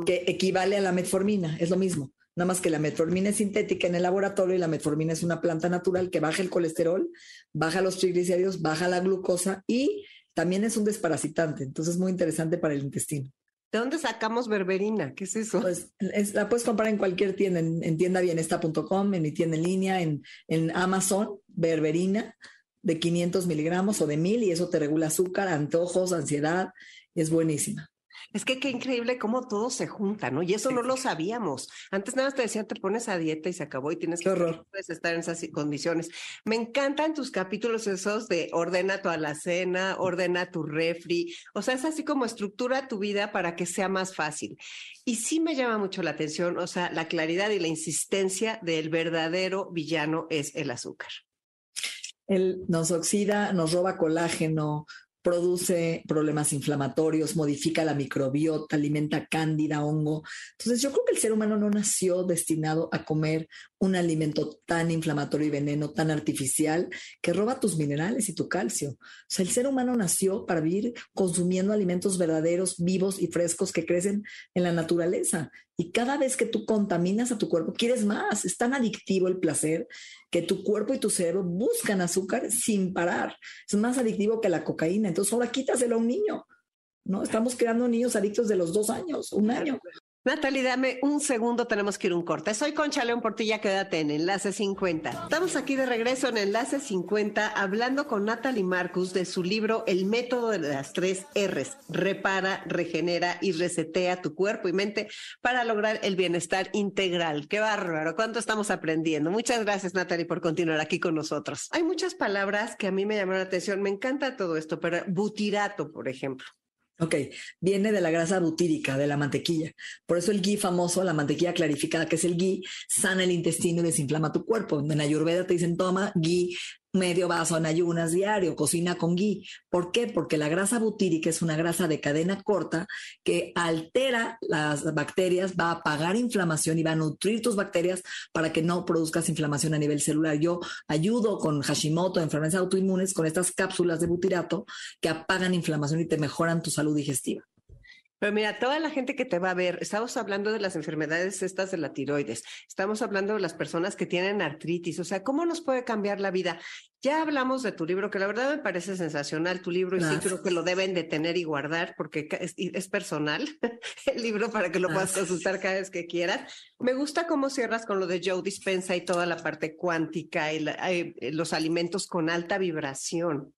que equivale a la metformina, es lo mismo. Nada más que la metformina es sintética en el laboratorio y la metformina es una planta natural que baja el colesterol, baja los triglicéridos, baja la glucosa y también es un desparasitante. Entonces es muy interesante para el intestino. ¿De dónde sacamos berberina? ¿Qué es eso? Pues la puedes comprar en cualquier tienda, en, en tiendabienesta.com, en mi tienda en línea, en, en Amazon, berberina de 500 miligramos o de 1000 y eso te regula azúcar, antojos, ansiedad, es buenísima. Es que qué increíble cómo todo se junta, ¿no? Y eso no lo sabíamos. Antes nada más te decían, te pones a dieta y se acabó y tienes que horror. puedes estar en esas condiciones. Me encantan tus capítulos esos de ordena tu alacena, ordena tu refri. O sea, es así como estructura tu vida para que sea más fácil. Y sí me llama mucho la atención, o sea, la claridad y la insistencia del verdadero villano es el azúcar. Él nos oxida, nos roba colágeno, produce problemas inflamatorios, modifica la microbiota, alimenta cándida, hongo. Entonces yo creo que el ser humano no nació destinado a comer un alimento tan inflamatorio y veneno, tan artificial, que roba tus minerales y tu calcio. O sea, el ser humano nació para vivir consumiendo alimentos verdaderos, vivos y frescos que crecen en la naturaleza. Y cada vez que tú contaminas a tu cuerpo, quieres más. Es tan adictivo el placer que tu cuerpo y tu cerebro buscan azúcar sin parar. Es más adictivo que la cocaína. Entonces ahora quítaselo a un niño. ¿no? Estamos creando niños adictos de los dos años, un año. Natalie, dame un segundo, tenemos que ir un corte. Soy Concha León Portilla, quédate en Enlace 50. Estamos aquí de regreso en Enlace 50 hablando con Natalie Marcus de su libro El método de las tres R's. Repara, regenera y resetea tu cuerpo y mente para lograr el bienestar integral. Qué bárbaro, cuánto estamos aprendiendo. Muchas gracias, Natalie, por continuar aquí con nosotros. Hay muchas palabras que a mí me llamaron la atención. Me encanta todo esto, pero butirato, por ejemplo. Ok, viene de la grasa butírica, de la mantequilla. Por eso el ghee famoso, la mantequilla clarificada, que es el ghee, sana el intestino y desinflama tu cuerpo. En Ayurveda te dicen, toma ghee medio vaso en ayunas diario, cocina con ghee. ¿Por qué? Porque la grasa butírica es una grasa de cadena corta que altera las bacterias, va a apagar inflamación y va a nutrir tus bacterias para que no produzcas inflamación a nivel celular. Yo ayudo con Hashimoto, enfermedades autoinmunes, con estas cápsulas de butirato que apagan inflamación y te mejoran tu salud digestiva. Pero mira, toda la gente que te va a ver, estamos hablando de las enfermedades estas de la tiroides, estamos hablando de las personas que tienen artritis, o sea, ¿cómo nos puede cambiar la vida? Ya hablamos de tu libro, que la verdad me parece sensacional tu libro y sí creo que lo deben de tener y guardar porque es, personal el libro para que lo puedas consultar cada vez que quieras. Me gusta cómo cierras con lo de Joe Dispensa y toda la parte cuántica y eh, los alimentos con alta vibración.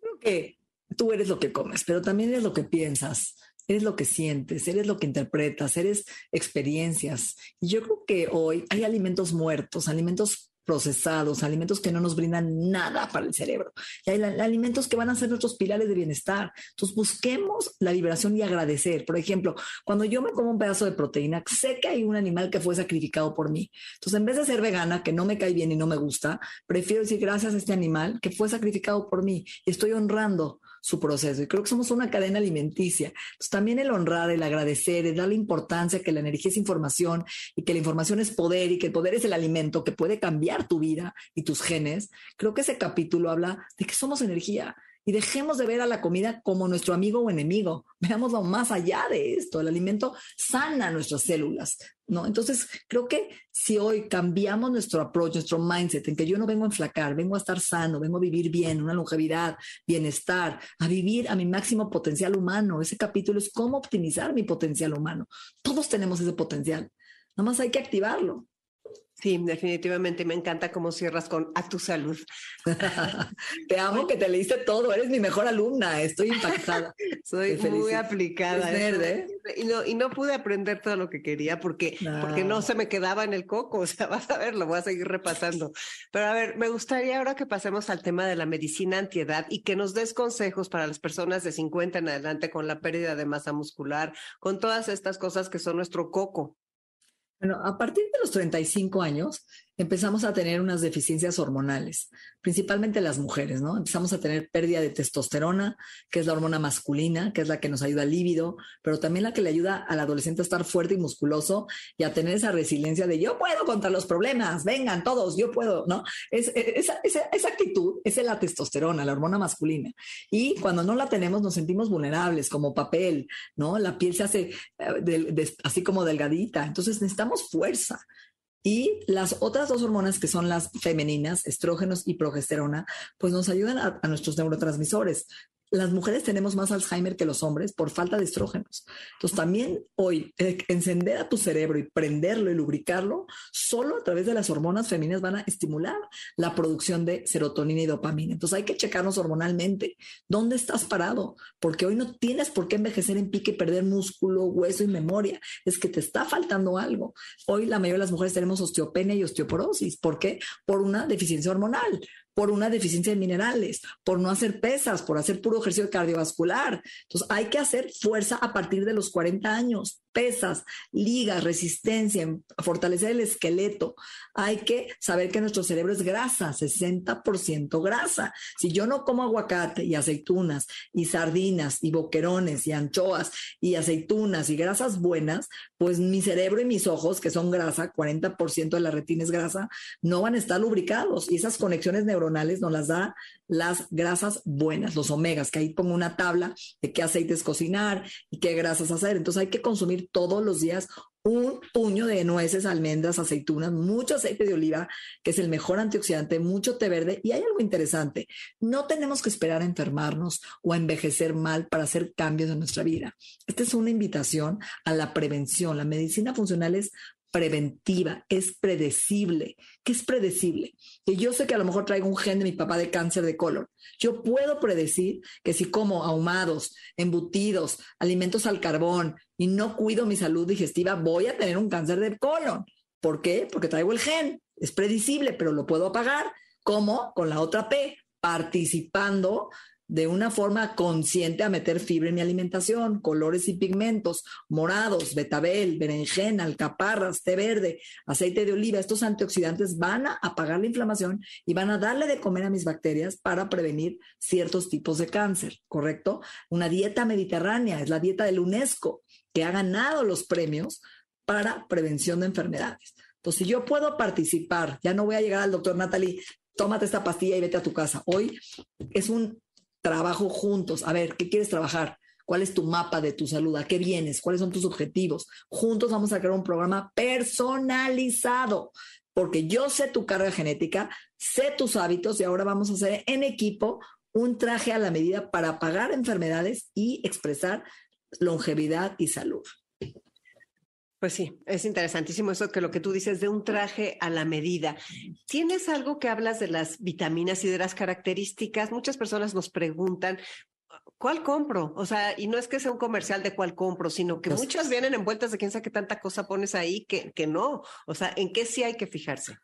Creo que tú eres lo que comes, pero también eres lo que piensas, eres lo que sientes, eres lo que interpretas, eres experiencias. Y yo creo que hoy hay alimentos muertos, alimentos procesados, alimentos que no nos brindan nada para el cerebro. Y hay alimentos que van a ser nuestros pilares de bienestar. Entonces busquemos la vibración y agradecer. Por ejemplo, cuando yo me como un pedazo de proteína, sé que hay un animal que fue sacrificado por mí. Entonces, en vez de ser vegana, que no me cae bien y no me gusta, prefiero decir gracias a este animal que fue sacrificado por mí. Y estoy honrando su proceso. Y creo que somos una cadena alimenticia. Entonces, también el honrar, el agradecer, el darle importancia que la energía es información y que la información es poder y que el poder es el alimento que puede cambiar tu vida y tus genes. Creo que ese capítulo habla de que somos energía y dejemos de ver a la comida como nuestro amigo o enemigo. Veámoslo más allá de esto. El alimento sana nuestras células, ¿no? Entonces, creo que si hoy cambiamos nuestro approach, nuestro mindset, en que yo no vengo a enflacar, vengo a estar sano, vengo a vivir bien, una longevidad, bienestar, a vivir a mi máximo potencial humano. Ese capítulo es cómo optimizar mi potencial humano. Todos tenemos ese potencial. Nada más hay que activarlo. Sí, definitivamente me encanta cómo cierras con a tu salud. te amo que te leíste todo, eres mi mejor alumna, estoy impactada. Soy muy aplicada. ¿eh? y, no, y no pude aprender todo lo que quería porque, porque no se me quedaba en el coco, o sea, vas a ver, lo voy a seguir repasando. Pero a ver, me gustaría ahora que pasemos al tema de la medicina antiedad y que nos des consejos para las personas de 50 en adelante con la pérdida de masa muscular, con todas estas cosas que son nuestro coco. Bueno, a partir de los 35 años empezamos a tener unas deficiencias hormonales, principalmente las mujeres, ¿no? Empezamos a tener pérdida de testosterona, que es la hormona masculina, que es la que nos ayuda al líbido, pero también la que le ayuda al adolescente a estar fuerte y musculoso y a tener esa resiliencia de yo puedo contra los problemas, vengan todos, yo puedo, ¿no? Es, e, esa, actitud es la testosterona, la hormona masculina. Y cuando no la tenemos nos sentimos vulnerables, como papel, ¿no? La piel se hace eh, así como delgadita, entonces necesitamos fuerza. Y las otras dos hormonas, que son las femeninas, estrógenos y progesterona, pues nos ayudan a, nuestros neurotransmisores las mujeres tenemos más Alzheimer que los hombres por falta de estrógenos. Entonces, también hoy, eh, encender a tu cerebro y prenderlo y lubricarlo, solo a través de las hormonas femeninas van a estimular la producción de serotonina y dopamina. Entonces, hay que checarnos hormonalmente. ¿Dónde estás parado? Porque hoy no tienes por qué envejecer en pique, perder músculo, hueso y memoria. Es que te está faltando algo. Hoy la mayoría de las mujeres tenemos osteopenia y osteoporosis. ¿Por qué? Por una deficiencia hormonal por una deficiencia de minerales, por no hacer pesas, por hacer puro ejercicio cardiovascular. Entonces, hay que hacer fuerza a partir de los 40 años pesas, ligas, resistencia, fortalecer el esqueleto. Hay que saber que nuestro cerebro es grasa, 60% grasa. Si yo no como aguacate y aceitunas y sardinas y boquerones y anchoas y aceitunas y grasas buenas, pues mi cerebro y mis ojos, que son grasa, 40% de la retina es grasa, no van a estar lubricados y esas conexiones neuronales nos las da las grasas buenas, los omegas, que ahí pongo una tabla de qué aceites cocinar y qué grasas hacer. Entonces hay que consumir todos los días un puño de nueces, almendras, aceitunas, mucho aceite de oliva, que es el mejor antioxidante, mucho té verde. Y hay algo interesante, no tenemos que esperar a enfermarnos o a envejecer mal para hacer cambios en nuestra vida. Esta es una invitación a la prevención. La medicina funcional es preventiva, es predecible. ¿Qué es predecible? Que yo sé que a lo mejor traigo un gen de mi papá de cáncer de colon. Yo puedo predecir que si como ahumados, embutidos, alimentos al carbón y no cuido mi salud digestiva, voy a tener un cáncer de colon. ¿Por qué? Porque traigo el gen. Es predecible, pero lo puedo apagar. ¿Cómo? Con la otra P, participando de una forma consciente a meter fibra en mi alimentación, colores y pigmentos, morados, betabel, berenjena, alcaparras, té verde, aceite de oliva. Estos antioxidantes van a apagar la inflamación y van a darle de comer a mis bacterias para prevenir ciertos tipos de cáncer, ¿correcto? Una dieta mediterránea es la dieta del UNESCO que ha ganado los premios para prevención de enfermedades. Entonces, si yo puedo participar, ya no voy a llegar al doctor Natalie, tómate esta pastilla y vete a tu casa. Hoy es un trabajo juntos. A ver, ¿qué quieres trabajar? ¿Cuál es tu mapa de tu salud? ¿A qué vienes? ¿Cuáles son tus objetivos? Juntos vamos a crear un programa personalizado, porque yo sé tu carga genética, sé tus hábitos y ahora vamos a hacer en equipo un traje a la medida para pagar enfermedades y expresar longevidad y salud. Pues sí, es interesantísimo eso que lo que tú dices de un traje a la medida. ¿Tienes algo que hablas de las vitaminas y de las características? Muchas personas nos preguntan, ¿cuál compro? O sea, y no es que sea un comercial de cuál compro, sino que muchas vienen envueltas de quién sabe qué tanta cosa pones ahí que, que no. O sea, ¿en qué sí hay que fijarse?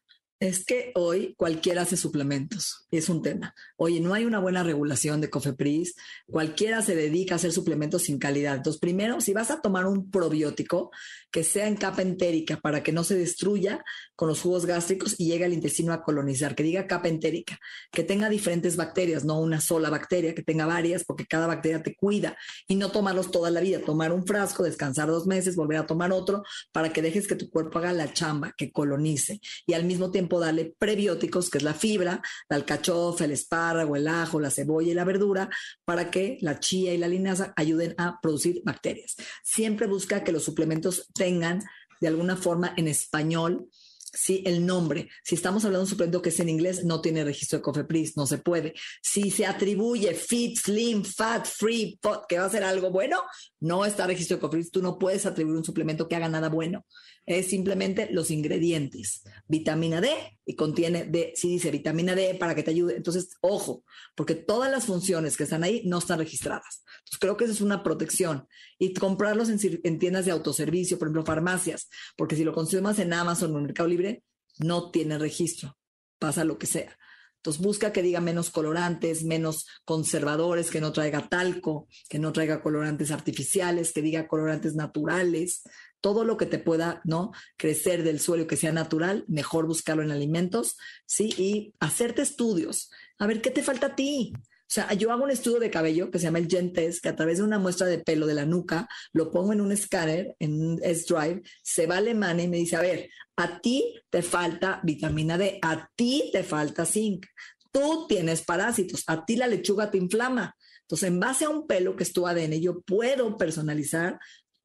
Es que hoy cualquiera hace suplementos, es un tema. Oye, no hay una buena regulación de Cofepris, cualquiera se dedica a hacer suplementos sin calidad. Entonces, primero, si vas a tomar un probiótico, que sea en capa entérica para que no se destruya con los jugos gástricos y llegue al intestino a colonizar, que diga capa entérica, que tenga diferentes bacterias, no una sola bacteria, que tenga varias, porque cada bacteria te cuida y no tomarlos toda la vida, tomar un frasco, descansar dos meses, volver a tomar otro, para que dejes que tu cuerpo haga la chamba, que colonice y al mismo tiempo darle prebióticos, que es la fibra, la alcachofa, el espárrago, el ajo, la cebolla y la verdura, para que la chía y la linaza ayuden a producir bacterias. Siempre busca que los suplementos tengan de alguna forma en español Sí, el nombre. Si estamos hablando de un suplemento que es en inglés, no tiene registro de Cofepris, no se puede. Si se atribuye fit, slim, fat, free, pot, que va a ser algo bueno, no está registro de Cofepris. Tú no puedes atribuir un suplemento que haga nada bueno. Es simplemente los ingredientes. Vitamina D y contiene D, sí dice vitamina D para que te ayude. Entonces, ojo, porque todas las funciones que están ahí no están registradas. Creo que eso es una protección. Y comprarlos en, en tiendas de autoservicio, por ejemplo, farmacias, porque si lo consumas en Amazon o en Mercado Libre, no tiene registro. Pasa lo que sea. Entonces busca que diga menos colorantes, menos conservadores, que no traiga talco, que no traiga colorantes artificiales, que diga colorantes naturales, todo lo que te pueda, ¿no? Crecer del suelo que sea natural, mejor buscarlo en alimentos, ¿sí? Y hacerte estudios. A ver, ¿qué te falta a ti? O sea, yo hago un estudio de cabello que se llama el Gentest, que a través de una muestra de pelo de la nuca, lo pongo en un escáner, en un S-Drive, se va a Alemania y me dice, a ver, a ti te falta vitamina D, a ti te falta zinc, tú tienes parásitos, a ti la lechuga te inflama. Entonces, en base a un pelo que es tu ADN, yo puedo personalizar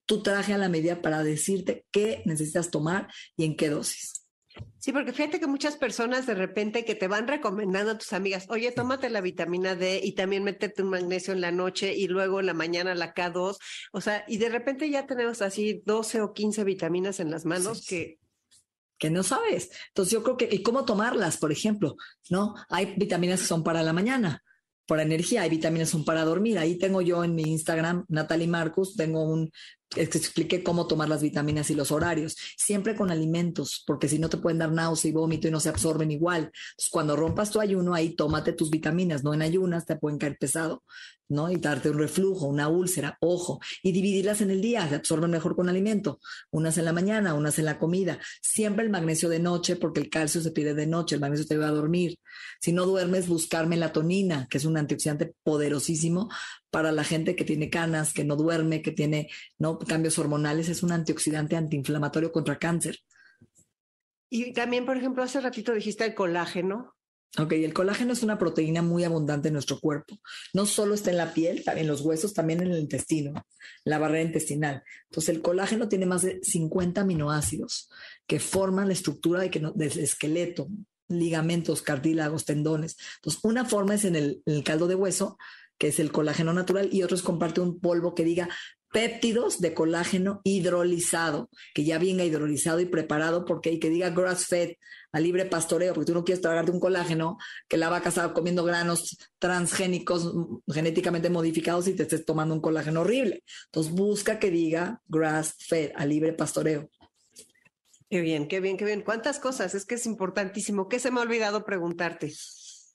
tu traje a la medida para decirte qué necesitas tomar y en qué dosis. Sí, porque fíjate que muchas personas de repente que te van recomendando a tus amigas, oye, tómate la vitamina D y también métete un magnesio en la noche y luego en la mañana la K2, o sea, y de repente ya tenemos así 12 o 15 vitaminas en las manos que que no sabes. Entonces yo creo que, ¿y cómo tomarlas, por ejemplo? ¿No? Hay vitaminas que son para la mañana, para energía, hay vitaminas que son para dormir. Ahí tengo yo en mi Instagram, Natalie Marcus, tengo un expliqué cómo tomar las vitaminas y los horarios, siempre con alimentos, porque si no te pueden dar náusea y vómito y no se absorben igual. Cuando rompas tu ayuno, ahí tómate tus vitaminas, no en ayunas, te pueden caer pesado, ¿no? Y darte un reflujo, una úlcera, ojo, y dividirlas en el día, se absorben mejor con alimento, unas en la mañana, unas en la comida. Siempre el magnesio de noche, porque el calcio se pide de noche, el magnesio te va a dormir. Si no duermes, buscar melatonina, que es un antioxidante poderosísimo para la gente que tiene canas, que no duerme, que tiene ¿no? cambios hormonales, es un antioxidante antiinflamatorio contra cáncer. Y también, por ejemplo, hace ratito dijiste el colágeno. Ok, el colágeno es una proteína muy abundante en nuestro cuerpo. No solo está en la piel, también en los huesos, también en el intestino, la barrera intestinal. Entonces, el colágeno tiene más de 50 aminoácidos que forman la estructura de que del esqueleto, ligamentos, cartílagos, tendones. Entonces, una forma es en el, en el caldo de hueso, que es el colágeno natural, y otros comparte un polvo que diga péptidos de colágeno hidrolizado, que ya venga hidrolizado y preparado, porque hay que diga grass fed, a libre pastoreo, porque tú no quieres tragarte un colágeno que la vaca está comiendo granos transgénicos genéticamente modificados y te estés tomando un colágeno horrible. Entonces busca que diga grass fed, a libre pastoreo. Qué bien, qué bien, qué bien. ¿Cuántas cosas? Es que es importantísimo. ¿Qué se me ha olvidado preguntarte?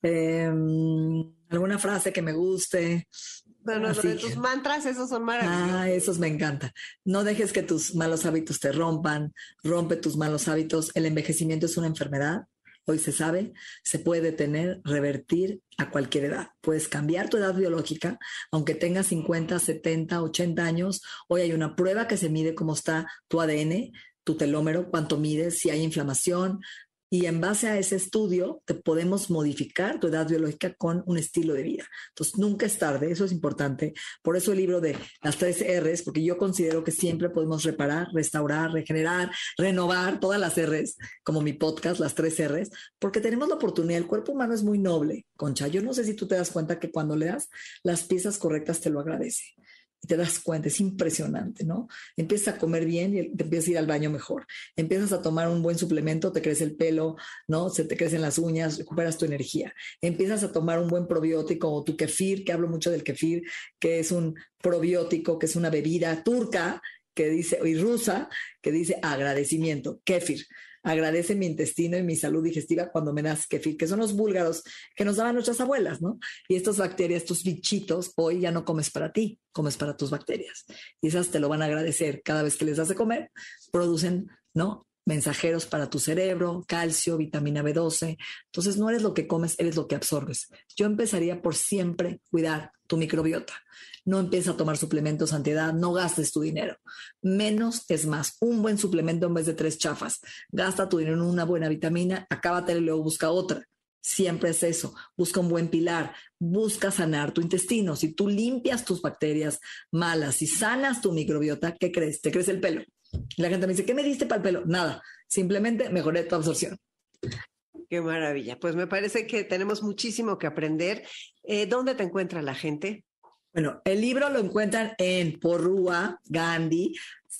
Em, alguna frase que me guste. Bueno, tus mantras, esos son maravillosos. Ah, esos me encanta. No dejes que tus malos hábitos te rompan, rompe tus malos hábitos. El envejecimiento es una enfermedad, hoy se sabe, se puede detener, revertir a cualquier edad. Puedes cambiar tu edad biológica, aunque tengas 50, 70, 80 años. Hoy hay una prueba que se mide cómo está tu ADN, tu telómero, cuánto mides, si hay inflamación, y en base a ese estudio te podemos modificar tu edad biológica con un estilo de vida. Entonces, nunca es tarde, eso es importante. Por eso el libro de las tres R's, porque yo considero que siempre podemos reparar, restaurar, regenerar, renovar todas las R's, como mi podcast, las tres R's, porque tenemos la oportunidad, el cuerpo humano es muy noble, Concha. Yo no sé si tú te das cuenta que cuando le das las piezas correctas te lo agradece y te das cuenta, es impresionante, ¿no? Empiezas a comer bien y te empiezas a ir al baño mejor. Empiezas a tomar un buen suplemento, te crece el pelo, ¿no? Se te crecen las uñas, recuperas tu energía. Empiezas a tomar un buen probiótico o tu kefir, que hablo mucho del kefir, que es un probiótico, que es una bebida turca que dice, y rusa, que dice agradecimiento, kefir agradece mi intestino y mi salud digestiva cuando me das kefir, que son los búlgaros que nos daban nuestras abuelas, ¿no? Y estas bacterias, estos bichitos, hoy ya no comes para ti, comes para tus bacterias. Y esas te lo van a agradecer cada vez que les das de comer, producen, ¿no? mensajeros para tu cerebro, calcio, vitamina B12. Entonces no eres lo que comes, eres lo que absorbes. Yo empezaría por siempre cuidar tu microbiota no empieces a tomar suplementos antiedad, no gastes tu dinero. Menos es más. Un buen suplemento en vez de tres chafas. Gasta tu dinero en una buena vitamina, acábate y luego busca otra. Siempre es eso. Busca un buen pilar. Busca sanar tu intestino. Si tú limpias tus bacterias malas y sanas tu microbiota, ¿qué crees? Te crece el pelo. la gente me dice, ¿qué me diste para el pelo? Nada. Simplemente mejoré tu absorción. Qué maravilla. Pues me parece que tenemos muchísimo que aprender. Eh, ¿Dónde te encuentra la gente? Bueno, el libro lo encuentran en Porrúa, Gandhi,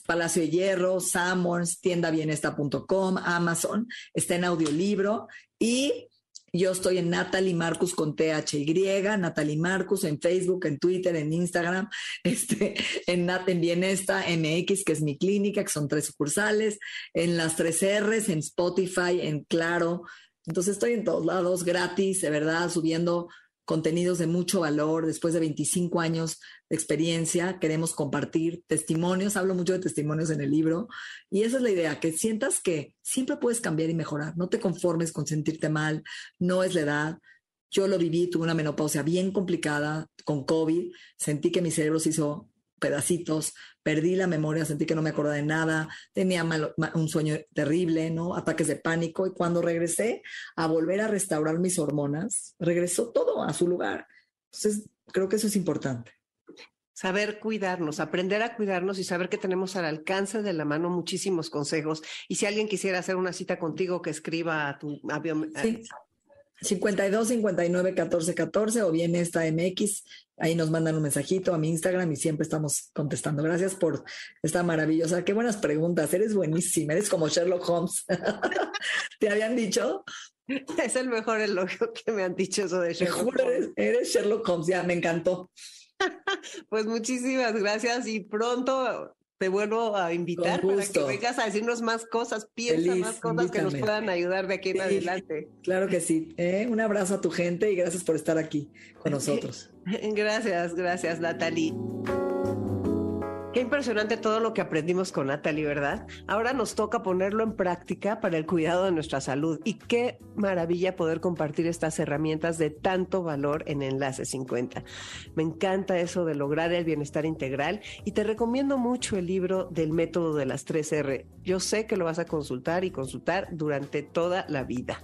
Palacio de Hierro, Summons, tiendabienesta.com, Amazon, está en audiolibro. Y yo estoy en Natalie Marcus con THY, Natalie Marcus en Facebook, en Twitter, en Instagram, este, en Nat en Bienesta MX, que es mi clínica, que son tres sucursales, en las tres R's, en Spotify, en Claro. Entonces estoy en todos lados, gratis, de verdad, subiendo contenidos de mucho valor. Después de 25 años de experiencia, queremos compartir testimonios. Hablo mucho de testimonios en el libro. Y esa es la idea, que sientas que siempre puedes cambiar y mejorar. No te conformes con sentirte mal. No es la edad. Yo lo viví, tuve una menopausia bien complicada con COVID. Sentí que mi cerebro se hizo pedacitos, perdí la memoria, sentí que no me acordaba de nada, tenía un sueño terrible, ¿no? Ataques de pánico y cuando regresé a volver a restaurar mis hormonas, regresó todo a su lugar. Entonces, creo que eso es importante. Saber cuidarnos, aprender a cuidarnos y saber que tenemos al alcance de la mano muchísimos consejos. Y si alguien quisiera hacer una cita contigo, que escriba a tu avión. Sí. 52 59 14 14 o bien esta MX Ahí nos mandan un mensajito a mi Instagram y siempre estamos contestando. Gracias por esta maravillosa. Qué buenas preguntas. Eres buenísima. Eres como Sherlock Holmes. ¿Te habían dicho? Es el mejor elogio que me han dicho eso de Sherlock Holmes. Eres, Sherlock Holmes. Ya, me encantó. pues muchísimas gracias y pronto te vuelvo a invitar para que vengas a decirnos más cosas, piensa más cosas que nos puedan ayudar de aquí en adelante. Claro que sí. ¿eh? Un abrazo a tu gente y gracias por estar aquí con nosotros. gracias, gracias, Natalie. Impresionante todo lo que aprendimos con Natalie, ¿verdad? Ahora nos toca ponerlo en práctica para el cuidado de nuestra salud. Y qué maravilla poder compartir estas herramientas de tanto valor en Enlace 50. Me encanta eso de lograr el bienestar integral y te recomiendo mucho el libro del método de las 3R. Yo sé que lo vas a consultar y consultar durante toda la vida.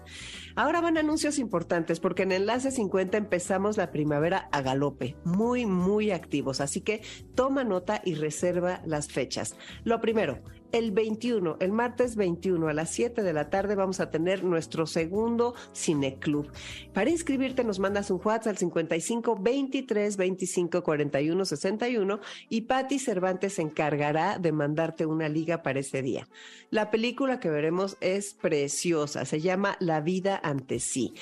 Ahora van anuncios importantes porque en Enlace 50 empezamos la primavera a galope, muy, muy activos. Así que toma nota y reserva las fechas. Lo primero, el 21, el martes 21 a las 7 de la tarde vamos a tener nuestro segundo cineclub. Para inscribirte nos mandas un WhatsApp al 55 23 25 41 61 y Patti Cervantes se encargará de mandarte una liga para ese día. La película que veremos es preciosa, se llama La vida ante sí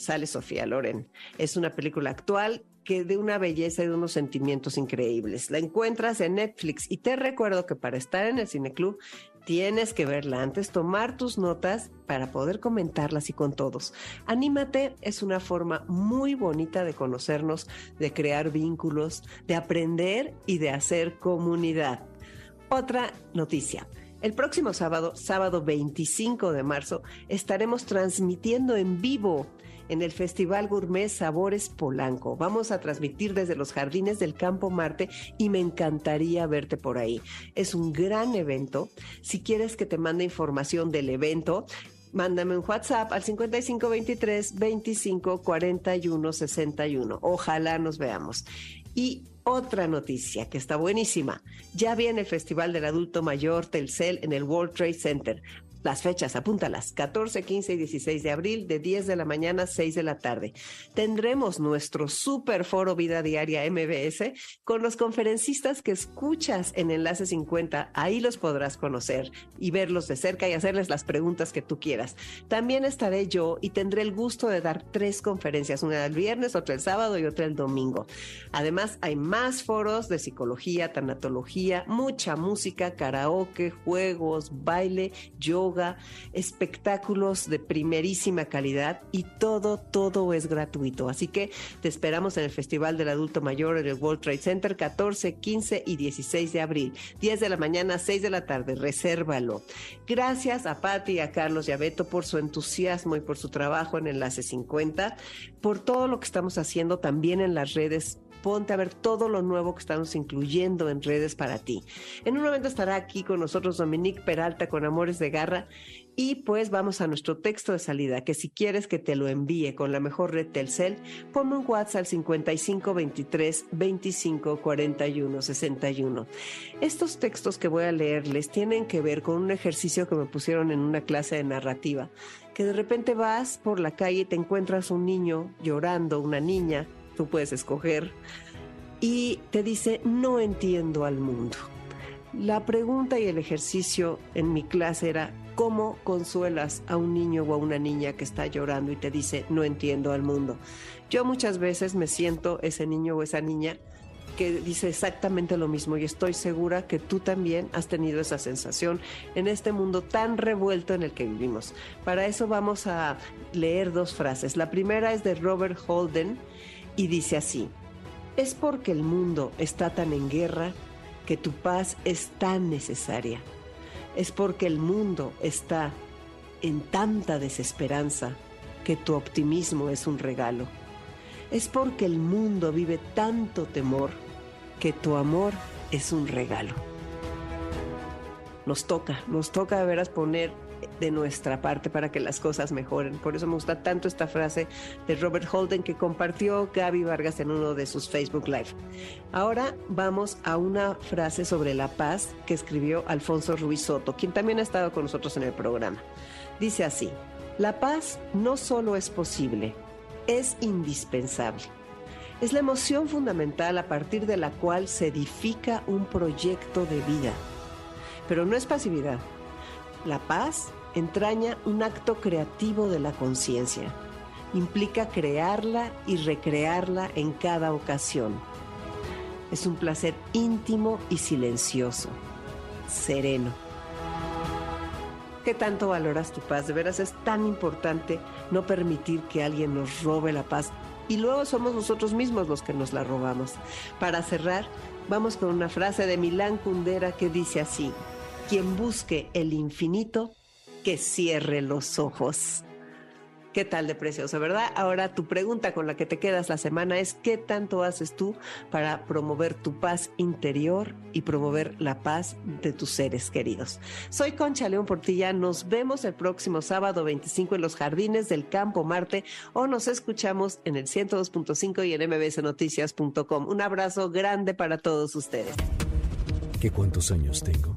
sale Sofía Loren. Es una película actual de una belleza y de unos sentimientos increíbles. La encuentras en Netflix y te recuerdo que para estar en el Cineclub tienes que verla antes, tomar tus notas para poder comentarlas y con todos. Anímate es una forma muy bonita de conocernos, de crear vínculos, de aprender y de hacer comunidad. Otra noticia. El próximo sábado, sábado 25 de marzo, estaremos transmitiendo en vivo en el Festival Gourmet Sabores Polanco. Vamos a transmitir desde los jardines del Campo Marte y me encantaría verte por ahí. Es un gran evento. Si quieres que te mande información del evento, mándame un WhatsApp al 5523 25 41 61. Ojalá nos veamos. Y otra noticia que está buenísima. Ya viene el Festival del Adulto Mayor Telcel en el World Trade Center. Las fechas, apúntalas, 14, 15 y 16 de abril, de 10 de la mañana a 6 de la tarde. Tendremos nuestro super foro Vida Diaria MBS con los conferencistas que escuchas en Enlace 50. Ahí los podrás conocer y verlos de cerca y hacerles las preguntas que tú quieras. También estaré yo y tendré el gusto de dar tres conferencias, una el viernes, otra el sábado y otra el domingo. Además, hay más foros de psicología, tanatología, mucha música, karaoke, juegos, baile, yoga espectáculos de primerísima calidad y todo, todo es gratuito. Así que te esperamos en el Festival del Adulto Mayor en el World Trade Center 14, 15 y 16 de abril, 10 de la mañana, 6 de la tarde. Resérvalo. Gracias a Patti a Carlos y a Beto por su entusiasmo y por su trabajo en Enlace 50, por todo lo que estamos haciendo también en las redes ponte a ver todo lo nuevo que estamos incluyendo en redes para ti. En un momento estará aquí con nosotros Dominique Peralta con Amores de Garra y pues vamos a nuestro texto de salida, que si quieres que te lo envíe con la mejor red Telcel, ponme un WhatsApp al 55 23 25 41 61. Estos textos que voy a leerles tienen que ver con un ejercicio que me pusieron en una clase de narrativa, que de repente vas por la calle y te encuentras un niño llorando, una niña, tú puedes escoger, y te dice, no entiendo al mundo. La pregunta y el ejercicio en mi clase era, ¿cómo consuelas a un niño o a una niña que está llorando y te dice, no entiendo al mundo? Yo muchas veces me siento ese niño o esa niña que dice exactamente lo mismo y estoy segura que tú también has tenido esa sensación en este mundo tan revuelto en el que vivimos. Para eso vamos a leer dos frases. La primera es de Robert Holden y dice así, es porque el mundo está tan en guerra que tu paz es tan necesaria. Es porque el mundo está en tanta desesperanza que tu optimismo es un regalo. Es porque el mundo vive tanto temor que tu amor es un regalo. Nos toca, nos toca de veras poner de nuestra parte para que las cosas mejoren. Por eso me gusta tanto esta frase de Robert Holden que compartió Gaby Vargas en uno de sus Facebook Live. Ahora vamos a una frase sobre la paz que escribió Alfonso Ruiz Soto, quien también ha estado con nosotros en el programa. Dice así, la paz no solo es posible, es indispensable. Es la emoción fundamental a partir de la cual se edifica un proyecto de vida. Pero no es pasividad. La paz entraña un acto creativo de la conciencia. Implica crearla y recrearla en cada ocasión. Es un placer íntimo y silencioso, sereno. ¿Qué tanto valoras tu paz? De veras es tan importante no permitir que alguien nos robe la paz y luego somos nosotros mismos los que nos la robamos. Para cerrar, vamos con una frase de Milán Kundera que dice así, quien busque el infinito que cierre los ojos. ¿Qué tal de precioso, verdad? Ahora tu pregunta con la que te quedas la semana es ¿qué tanto haces tú para promover tu paz interior y promover la paz de tus seres queridos? Soy Concha León Portilla, nos vemos el próximo sábado 25 en los jardines del Campo Marte o nos escuchamos en el 102.5 y en mbsnoticias.com. Un abrazo grande para todos ustedes. ¿Qué cuántos años tengo?